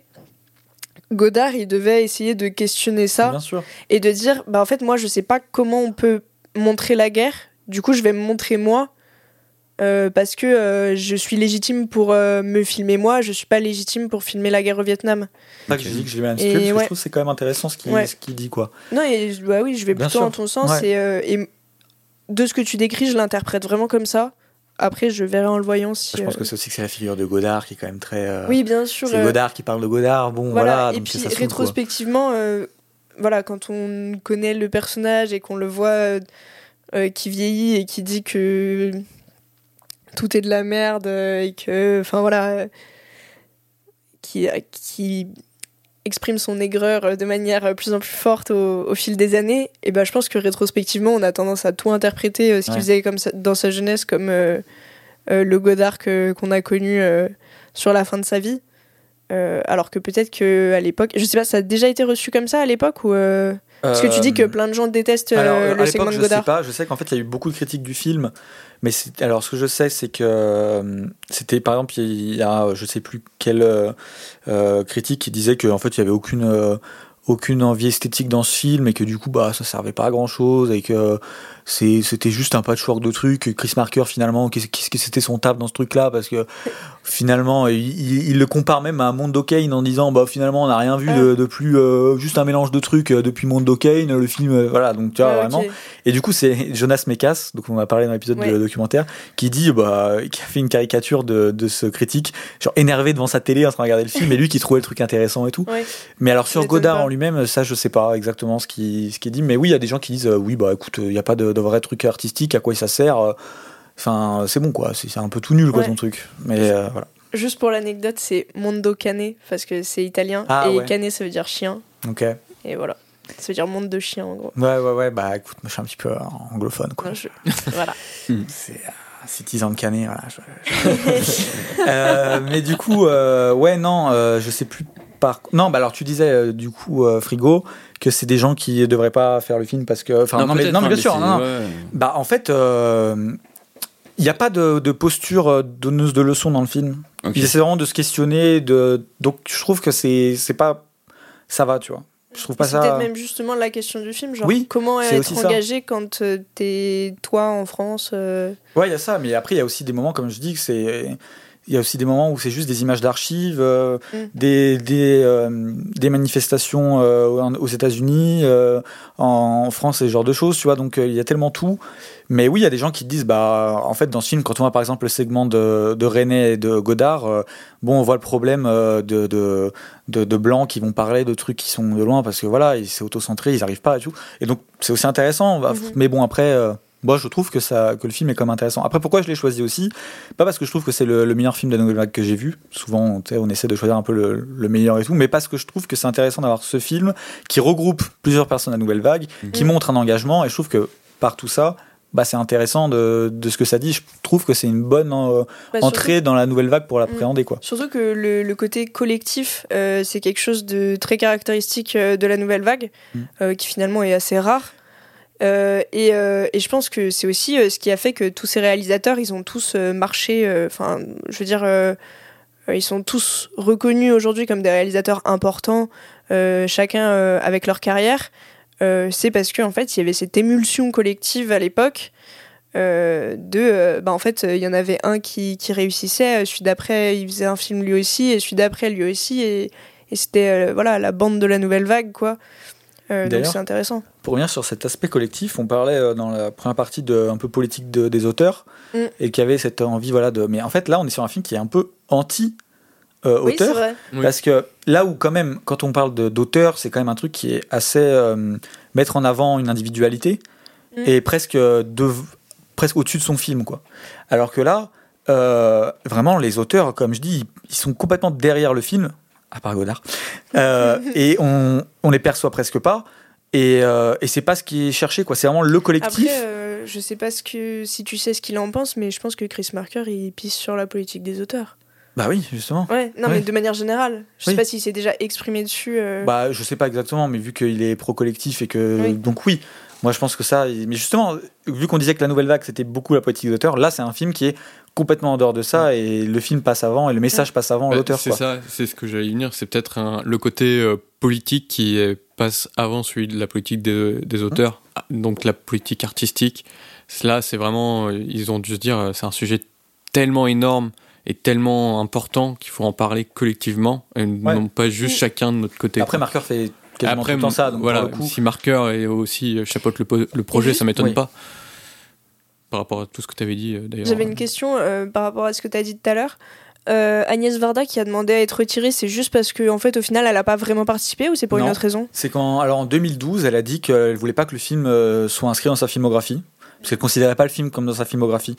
Godard il devait essayer de questionner ça et de dire bah en fait moi je sais pas comment on peut montrer la guerre, du coup je vais me montrer moi euh, parce que euh, je suis légitime pour euh, me filmer moi, je suis pas légitime pour filmer la guerre au Vietnam. Pas que je dis que je vais un parce que je trouve que c'est quand même intéressant ce qu'il dit quoi. Non, et, bah oui, je vais plutôt dans ton sens et, de ce que tu décris, je l'interprète vraiment comme ça. Après, je verrai en le voyant si. Je pense que c'est aussi que c'est la figure de Godard qui est quand même très. oui, bien sûr. C'est Godard qui parle de Godard. Bon, voilà. et puis rétrospectivement, voilà, quand on connaît le personnage et qu'on le voit qui vieillit et qui dit que tout est de la merde euh, et que, enfin voilà, euh, qui, qui exprime son aigreur euh, de manière plus en plus forte au, fil des années, et ben je pense que rétrospectivement, on a tendance à tout interpréter ce qu'il faisait comme dans sa jeunesse comme le Godard qu'on a connu sur la fin de sa vie. alors que peut-être que à l'époque, je sais pas, ça a déjà été reçu comme ça à l'époque ou parce que tu dis que plein de gens détestent le segment de Godard. Je sais pas, je sais qu'en fait il y a eu beaucoup de critiques du film mais alors, ce que je sais, c'est que euh, c'était par exemple, il y a, je sais plus quelle euh, euh, critique qui disait qu'en fait, il y avait aucune aucune envie esthétique dans ce film et que du coup bah ça servait pas à grand chose et que c'était juste un patchwork de trucs. Chris Marker finalement qu'est-ce que c'était son taf dans ce truc là parce que finalement il, le compare même à un Mondo Kane en disant bah finalement on n'a rien vu de, plus euh, juste un mélange de trucs euh, depuis Mondo Kane le film euh, voilà. Donc tu vois vraiment. Et du coup c'est Jonas Mekas donc on a parlé dans l'épisode de documentaire qui dit bah qui a fait une caricature de, de, ce critique genre énervé devant sa télé en train de regarder le film et lui qui trouvait le truc intéressant et tout. Mais alors sur Godard en lui-même ça je sais pas exactement ce qui ce qui est dit mais oui il y a des gens qui disent oui bah écoute il y a pas de, de vrai truc artistique à quoi ça sert Enfin, c'est bon quoi, c'est un peu tout nul quoi son truc. Mais euh, voilà. Juste pour l'anecdote, c'est Mondo Cane parce que c'est italien ah, et cane ça veut dire chien. Ok. Et voilà. Ça veut dire monde de chien en gros. Ouais, ouais, ouais. Bah écoute, moi je suis un petit peu anglophone quoi. voilà. c'est un citizen de Canet, voilà. euh, mais du coup, euh, ouais, non, euh, je sais plus par. Non, bah alors tu disais du coup, Frigo, que c'est des gens qui devraient pas faire le film parce que. Enfin, non, mais, non, mais bien sûr. Non, Bah en fait il n'y a pas de, posture euh, donneuse de leçons dans le film. Ils essaient vraiment de se questionner. De... Donc je trouve que c'est pas. Ça va, tu vois. Je trouve pas ça. C'est peut-être même justement la question du film, genre oui, comment être engagé quand euh, t'es toi en France. Euh... Ouais, il y a ça, mais après il y a aussi des moments, comme je dis, que c'est il y a aussi des moments où c'est juste des images d'archives, euh, mm. des, des, euh, des, manifestations euh, aux États-Unis, en, France, ce genre de choses, tu vois. Donc il y a tellement tout. Mais oui, il y a des gens qui disent, bah, en fait, dans ce film, quand on voit par exemple le segment de, de René et de Godard, bon, on voit le problème de, de, de, blancs qui vont parler de trucs qui sont de loin parce que voilà, c'est auto-centré, ils n'arrivent pas et tout. Et donc c'est aussi intéressant. Mm-hmm. Mais bon, après moi, je trouve que, ça, que le film est comme intéressant. Après, pourquoi je l'ai choisi aussi? Pas parce que je trouve que c'est le, meilleur film de la nouvelle vague que j'ai vu. Souvent, on essaie de choisir un peu le, meilleur et tout, mais parce que je trouve que c'est intéressant d'avoir ce film qui regroupe plusieurs personnes la nouvelle vague, qui mm. montre un engagement, et je trouve que par tout ça, bah, c'est intéressant de, de, ce que ça dit. Je trouve que c'est une bonne euh, bah, entrée dans la nouvelle vague pour l'appréhender. Quoi. Surtout que le, le côté collectif, euh, c'est quelque chose de très caractéristique euh, de la nouvelle vague, mm. qui finalement est assez rare. Euh, et, euh, et, je pense que c'est aussi euh, ce qui a fait que tous ces réalisateurs, ils ont tous marché. Enfin, je veux dire, ils sont tous reconnus aujourd'hui comme des réalisateurs importants, chacun avec leur carrière. c'est parce qu'en en fait, il y avait cette émulsion collective à l'époque. de bah en fait il y en avait un qui, qui réussissait celui d'après il faisait un film lui aussi et celui d'après lui aussi et, et c'était voilà la bande de la nouvelle vague quoi euh, donc c'est intéressant. Pour revenir sur cet aspect collectif, on parlait euh, dans la première partie de un peu politique des auteurs mm. et qui avait cette envie voilà de. Mais en fait là, on est sur un film qui est un peu anti. Euh, auteur, parce que là où quand même, quand on parle d'auteur, c'est quand même un truc qui est assez mettre en avant une individualité mm. et presque de, presque au-dessus de son film quoi. Alors que là, vraiment les auteurs, comme je dis, ils sont complètement derrière le film à part Godard. Euh, et on, on les perçoit presque pas. Et, euh, et c'est pas ce qui est cherché, quoi. C'est vraiment le collectif. Après, euh, je sais pas ce que, si tu sais ce qu'il en pense, mais je pense que Chris Marker, il pisse sur la politique des auteurs. Bah oui, justement. Ouais, non, mais de manière générale. Je sais pas s'il s'est déjà exprimé dessus. Bah, je sais pas exactement, mais vu qu'il est pro-collectif et que. Donc, oui, moi je pense que ça. Mais justement, vu qu'on disait que la nouvelle vague c'était beaucoup la politique d'auteur, là c'est un film qui est complètement en dehors de ça et le film passe avant et le message passe avant l'auteur. C'est ça, c'est ce que j'allais venir. C'est peut-être le côté euh, politique qui passe avant celui de la politique des auteurs, donc la politique artistique. Là, c'est vraiment, euh, ils ont dû se dire, euh, c'est un sujet tellement énorme et tellement important qu'il faut en parler collectivement et non pas juste chacun de notre côté. Après, Marker fait quasiment Après, tout le temps ça. Donc voilà, si Marker et aussi chapeaute le, le projet, ça m'étonne pas par rapport à tout ce que tu avais dit euh, d'ailleurs. J'avais une question euh, par rapport à ce que tu as dit tout à l'heure. Euh, Agnès Varda qui a demandé à être retirée, c'est juste parce qu'en en fait, au final, elle n'a pas vraiment participé ou c'est pour une autre raison? C'est quand, alors en 2012, elle a dit qu'elle voulait pas que le film soit inscrit dans sa filmographie parce qu'elle considérait pas le film comme dans sa filmographie.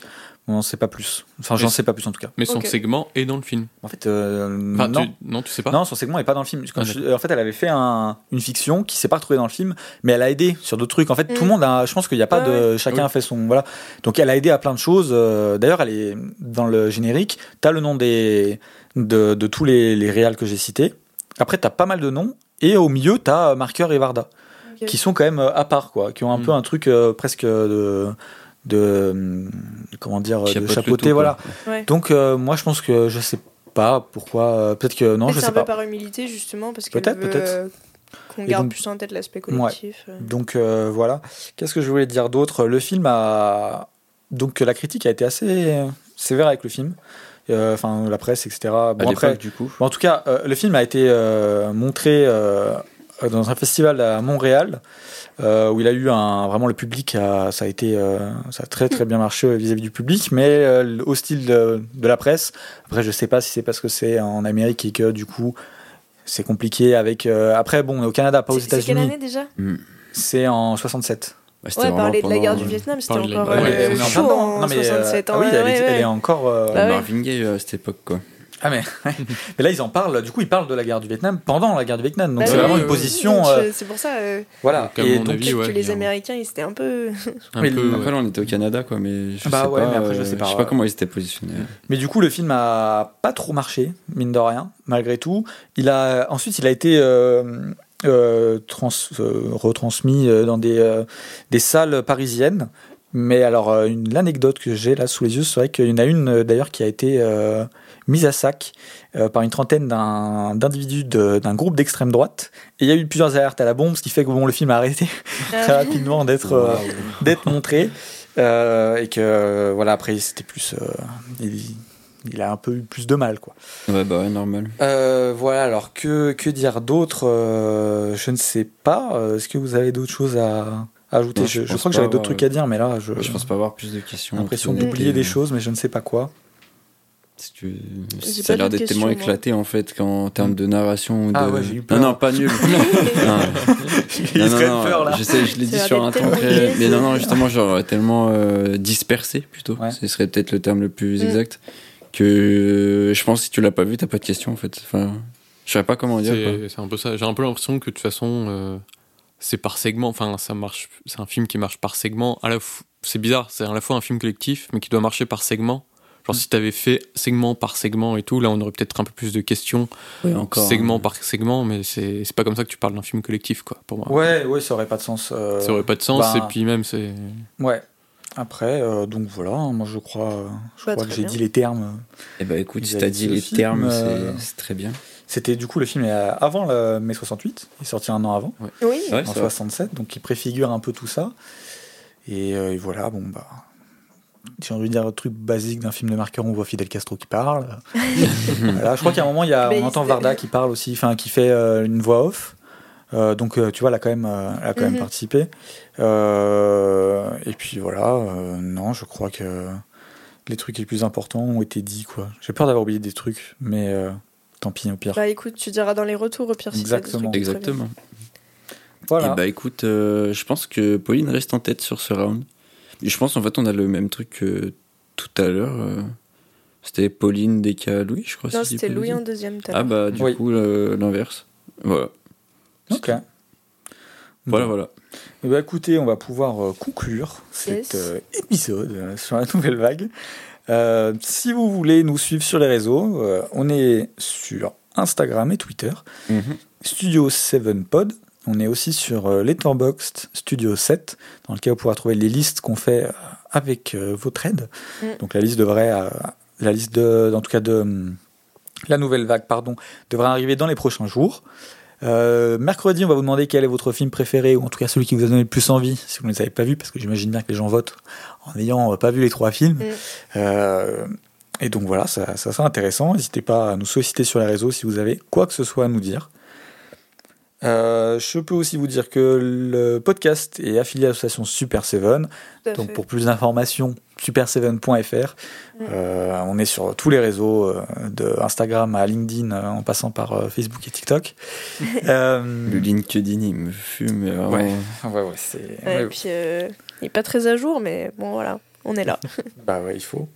On n'en sait pas plus. Enfin, j'en sais pas plus en tout cas. Mais son segment est dans le film. En fait, euh, non. Tu, non, tu sais pas. Non, son segment est pas dans le film. Ah, en fait, elle avait fait un, une fiction qui s'est pas retrouvée dans le film, mais elle a aidé sur d'autres trucs. En fait, tout le mm. monde a. Je pense qu'il n'y a pas de. Chacun a fait son. Voilà. Donc, elle a aidé à plein de choses. Euh, d'ailleurs, elle est dans le générique. T'as le nom des de, de tous les, les réals que j'ai cités. Après, t'as pas mal de noms. Et au milieu, t'as Marker et Varda. Qui sont quand même euh, à part, quoi. Qui ont un mm. peu un truc presque de de hum, comment dire de chapeauter voilà. Donc euh, moi je pense que je sais pas pourquoi euh, peut-être que non je sais un pas. peu par humilité justement parce que peut-être peut-être. euh, qu'on garde plus en tête l'aspect collectif donc voilà. Qu'est-ce que je voulais dire d'autre? Le film a donc la critique a été assez sévère avec le film enfin la presse etc bon après du coup. en tout cas le film a été montré dans un festival à Montréal euh, où il a eu un vraiment le public a, ça a été euh, ça a très très bien marché vis-à-vis du public mais euh, hostile de, de, la presse après je sais pas si c'est parce que c'est en Amérique et que du coup c'est compliqué avec après bon au Canada pas aux États-Unis c'est quelle année déjà? Hmm. c'est en 67 bah, ouais, parler de la guerre du Vietnam, c'était encore ouais, chaud en, en 67 ans. Ah oui, elle, elle, est encore. Bah Marvin Gaye à cette époque, quoi. Ah mais, mais là ils en parlent. Du coup ils parlent de la guerre du Vietnam pendant la guerre du Vietnam. Donc bah c'est vraiment une position. Euh, c'est pour ça. Euh, voilà. Et donc avis, que les Américains ils étaient un peu. un mais peu après là on était au Canada quoi, mais je bah sais ouais, pas. Mais après, je sais pas. Je sais pas comment ils étaient positionnés. Mais du coup le film a pas trop marché mine de rien malgré tout. Il a ensuite il a été euh, euh, trans, retransmis dans des des salles parisiennes Mais alors, l'anecdote que j'ai là sous les yeux, c'est vrai qu'il y en a une d'ailleurs qui a été mise à sac par une trentaine d'individus d'un groupe d'extrême droite. Et il y a eu plusieurs alertes à la bombe, ce qui fait que bon, le film a arrêté très rapidement d'être d'être montré. et que voilà, après, c'était plus il a un peu eu plus de mal, quoi. Ouais, bah ouais, normal. Euh, voilà, alors que, que dire d'autre euh, Je ne sais pas. Euh, est-ce que vous avez d'autres choses à, ajouter? Je, crois que j'avais d'autres trucs à dire, mais là, je. Je pense pas avoir plus de questions. L'impression d'oublier des choses, mais je ne sais pas quoi. Que ça a l'air d'être tellement éclaté en fait qu'en termes de narration. Ah de... ouais, j'ai eu peur. Non, non, pas nul. non, non, non, peur, là. Je sais, je l'ai dit sur un temps très. Mais non, non, justement, genre tellement dispersé plutôt. Ce serait peut-être le terme le plus mm. exact que je pense que si tu l'as pas vu, t'as pas de question en fait. Enfin, je sais pas comment dire. C'est un peu ça. J'ai un peu l'impression que de toute façon, euh, c'est par segment. Enfin, ça marche. C'est un film qui marche par segment. À la c'est bizarre. C'est à la fois un film collectif, mais qui doit marcher par segment. Genre, si t'avais fait segment par segment et tout, là, on aurait peut-être un peu plus de questions. Oui, encore. Segment par segment, mais c'est pas comme ça que tu parles d'un film collectif, quoi, pour moi. Ouais, ouais, ça aurait pas de sens. Euh, ça aurait pas de sens, bah, et puis même, c'est. Ouais, après, euh, donc voilà, hein, moi je crois, je crois que j'ai dit les termes. Eh ben écoute, si t'as dit les termes, euh, c'est très bien. C'était du coup le film est avant le mai 68, il est sorti un an avant, oui. en 67, donc il préfigure un peu tout ça. Et, euh, voilà, bon bah, j'ai envie de dire un truc basique d'un film de marqueur, on voit Fidel Castro qui parle. voilà, je crois qu'à un moment, il y a, on entend Varda qui parle aussi, enfin qui fait une voix off. Euh, donc euh, tu vois, elle a quand même, euh, elle a quand même mhm. participé. et puis voilà, non, je crois que les trucs les plus importants ont été dits. quoi. J'ai peur d'avoir oublié des trucs, mais tant pis, au pire. Bah écoute, tu diras dans les retours au pire. Exactement. Si Exactement. Voilà. Et bah écoute, je pense que Pauline reste en tête sur ce round. Je pense en fait on a le même truc que tout à l'heure. C'était Pauline, Deka, Louis, je crois. Non, c'était Louis en deuxième. Ah bah du coup l'inverse. Voilà. Ok. Voilà, voilà. Eh ben, écoutez, on va pouvoir euh, conclure cet euh, épisode euh, sur la nouvelle vague. si vous voulez nous suivre sur les réseaux, on est sur Instagram et Twitter, mhm. Studio 7 Pod. On est aussi sur Letterboxd Studio 7, dans lequel vous pourrez trouver les listes qu'on fait avec votre aide. Mm. Donc la liste devrait, la liste de, en tout cas de la nouvelle vague, pardon, devrait arriver dans les prochains jours. Euh, mercredi, on va vous demander quel est votre film préféré, ou en tout cas celui qui vous a donné le plus envie, si vous ne les avez pas vus, parce que j'imagine bien que les gens votent en n'ayant pas vu les trois films. Mm. Euh, et donc voilà, ça, ça sera intéressant. N'hésitez pas à nous solliciter sur les réseaux si vous avez quoi que ce soit à nous dire. Euh, je peux aussi vous dire que le podcast est affilié à l'association Super Seven. Donc pour plus d'informations, super7.fr. Euh, on est sur tous les réseaux, euh, de Instagram à LinkedIn, en passant par Facebook et TikTok. le LinkedIn, il me fume. Ouais, ouais, ouais, c'est. et puis, il n'est pas très à jour, mais bon, voilà, on est là. bah ouais, il faut.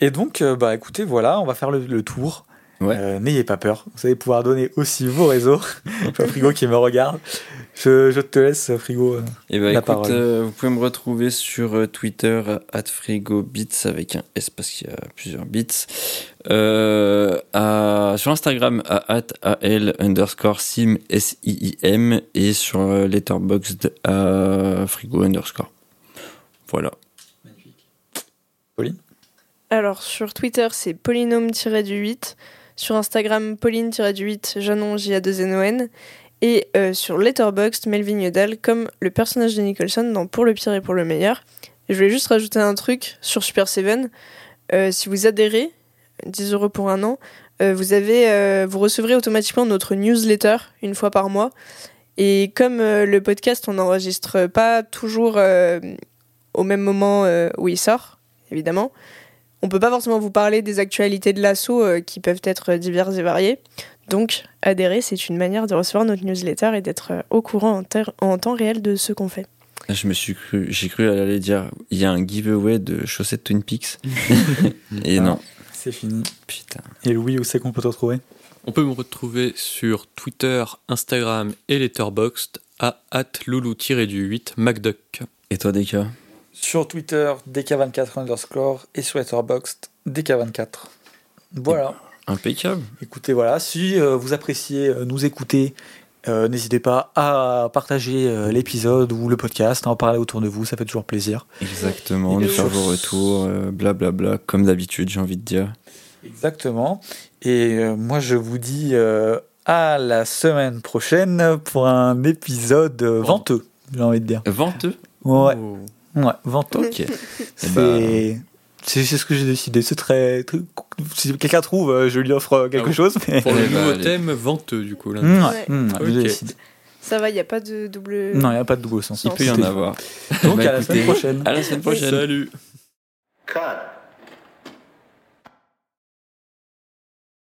Et donc, bah écoutez, voilà, on va faire le tour. Euh, n'ayez pas peur, vous allez pouvoir donner aussi vos réseaux. Frigo qui me regarde. Je, je, te laisse, Frigo. Et eh ben, la écoute, euh, vous pouvez me retrouver sur euh, Twitter, at FrigoBits avec un S parce qu'il y a plusieurs bits. À, sur Instagram, à at AL underscore sim, S-I-I-M. Et sur Letterboxd, à Frigo underscore. Voilà. Magnifique. Pauline? Alors, sur Twitter, c'est polynôme-du-8. Sur Instagram, Pauline-du-8, Janon, J-A-2-N-O-N. Et euh, sur Letterboxd, Melvin Yodal, comme le personnage de Nicholson dans Pour le pire et pour le meilleur. je voulais juste rajouter un truc sur Super Seven. Euh, si vous adhérez, 10 euros pour un an, euh, vous, avez, vous recevrez automatiquement notre newsletter une fois par mois. Et comme le podcast, on n'enregistre pas toujours au même moment où il sort, évidemment, on peut pas forcément vous parler des actualités de l'assaut euh, qui peuvent être diverses et variées. Donc, adhérer, c'est une manière de recevoir notre newsletter et d'être euh, au courant en, temps réel de ce qu'on fait. Je me suis cru, j'ai cru aller dire, il y a un giveaway de chaussettes Twin Peaks. et ah, non. C'est fini. Putain. Et Louis, où c'est qu'on peut te retrouver? On peut me retrouver sur Twitter, Instagram et Letterboxd à loulou-du-8 MacDuck. Et toi, Deka? Sur Twitter, DK24 underscore et sur Letterboxd, DK24. Voilà. Impeccable. Écoutez, voilà, si euh, vous appréciez euh, nous écouter Euh, n'hésitez pas à partager l'épisode ou le podcast, à en parler autour de vous, ça fait toujours plaisir. Exactement, nous faire vos retours, blablabla, bla bla, comme d'habitude, j'ai envie de dire. Exactement. Et moi, je vous dis à la semaine prochaine pour un épisode venteux, j'ai envie de dire. Venteux? Ouais. Oh. Ouais, venteux. Ok. C'est. Eh ben, c'est ce que j'ai décidé. C'est très, Si quelqu'un trouve, euh, je lui offre euh, quelque ah chose. Mais... Pour le nouveau thème, venteux, du coup. Là. Mmh, Ça va, il n'y a pas de double. Non, il n'y a pas de double sens. Il peut y en avoir. Donc, à la semaine prochaine. À la semaine prochaine. Salut.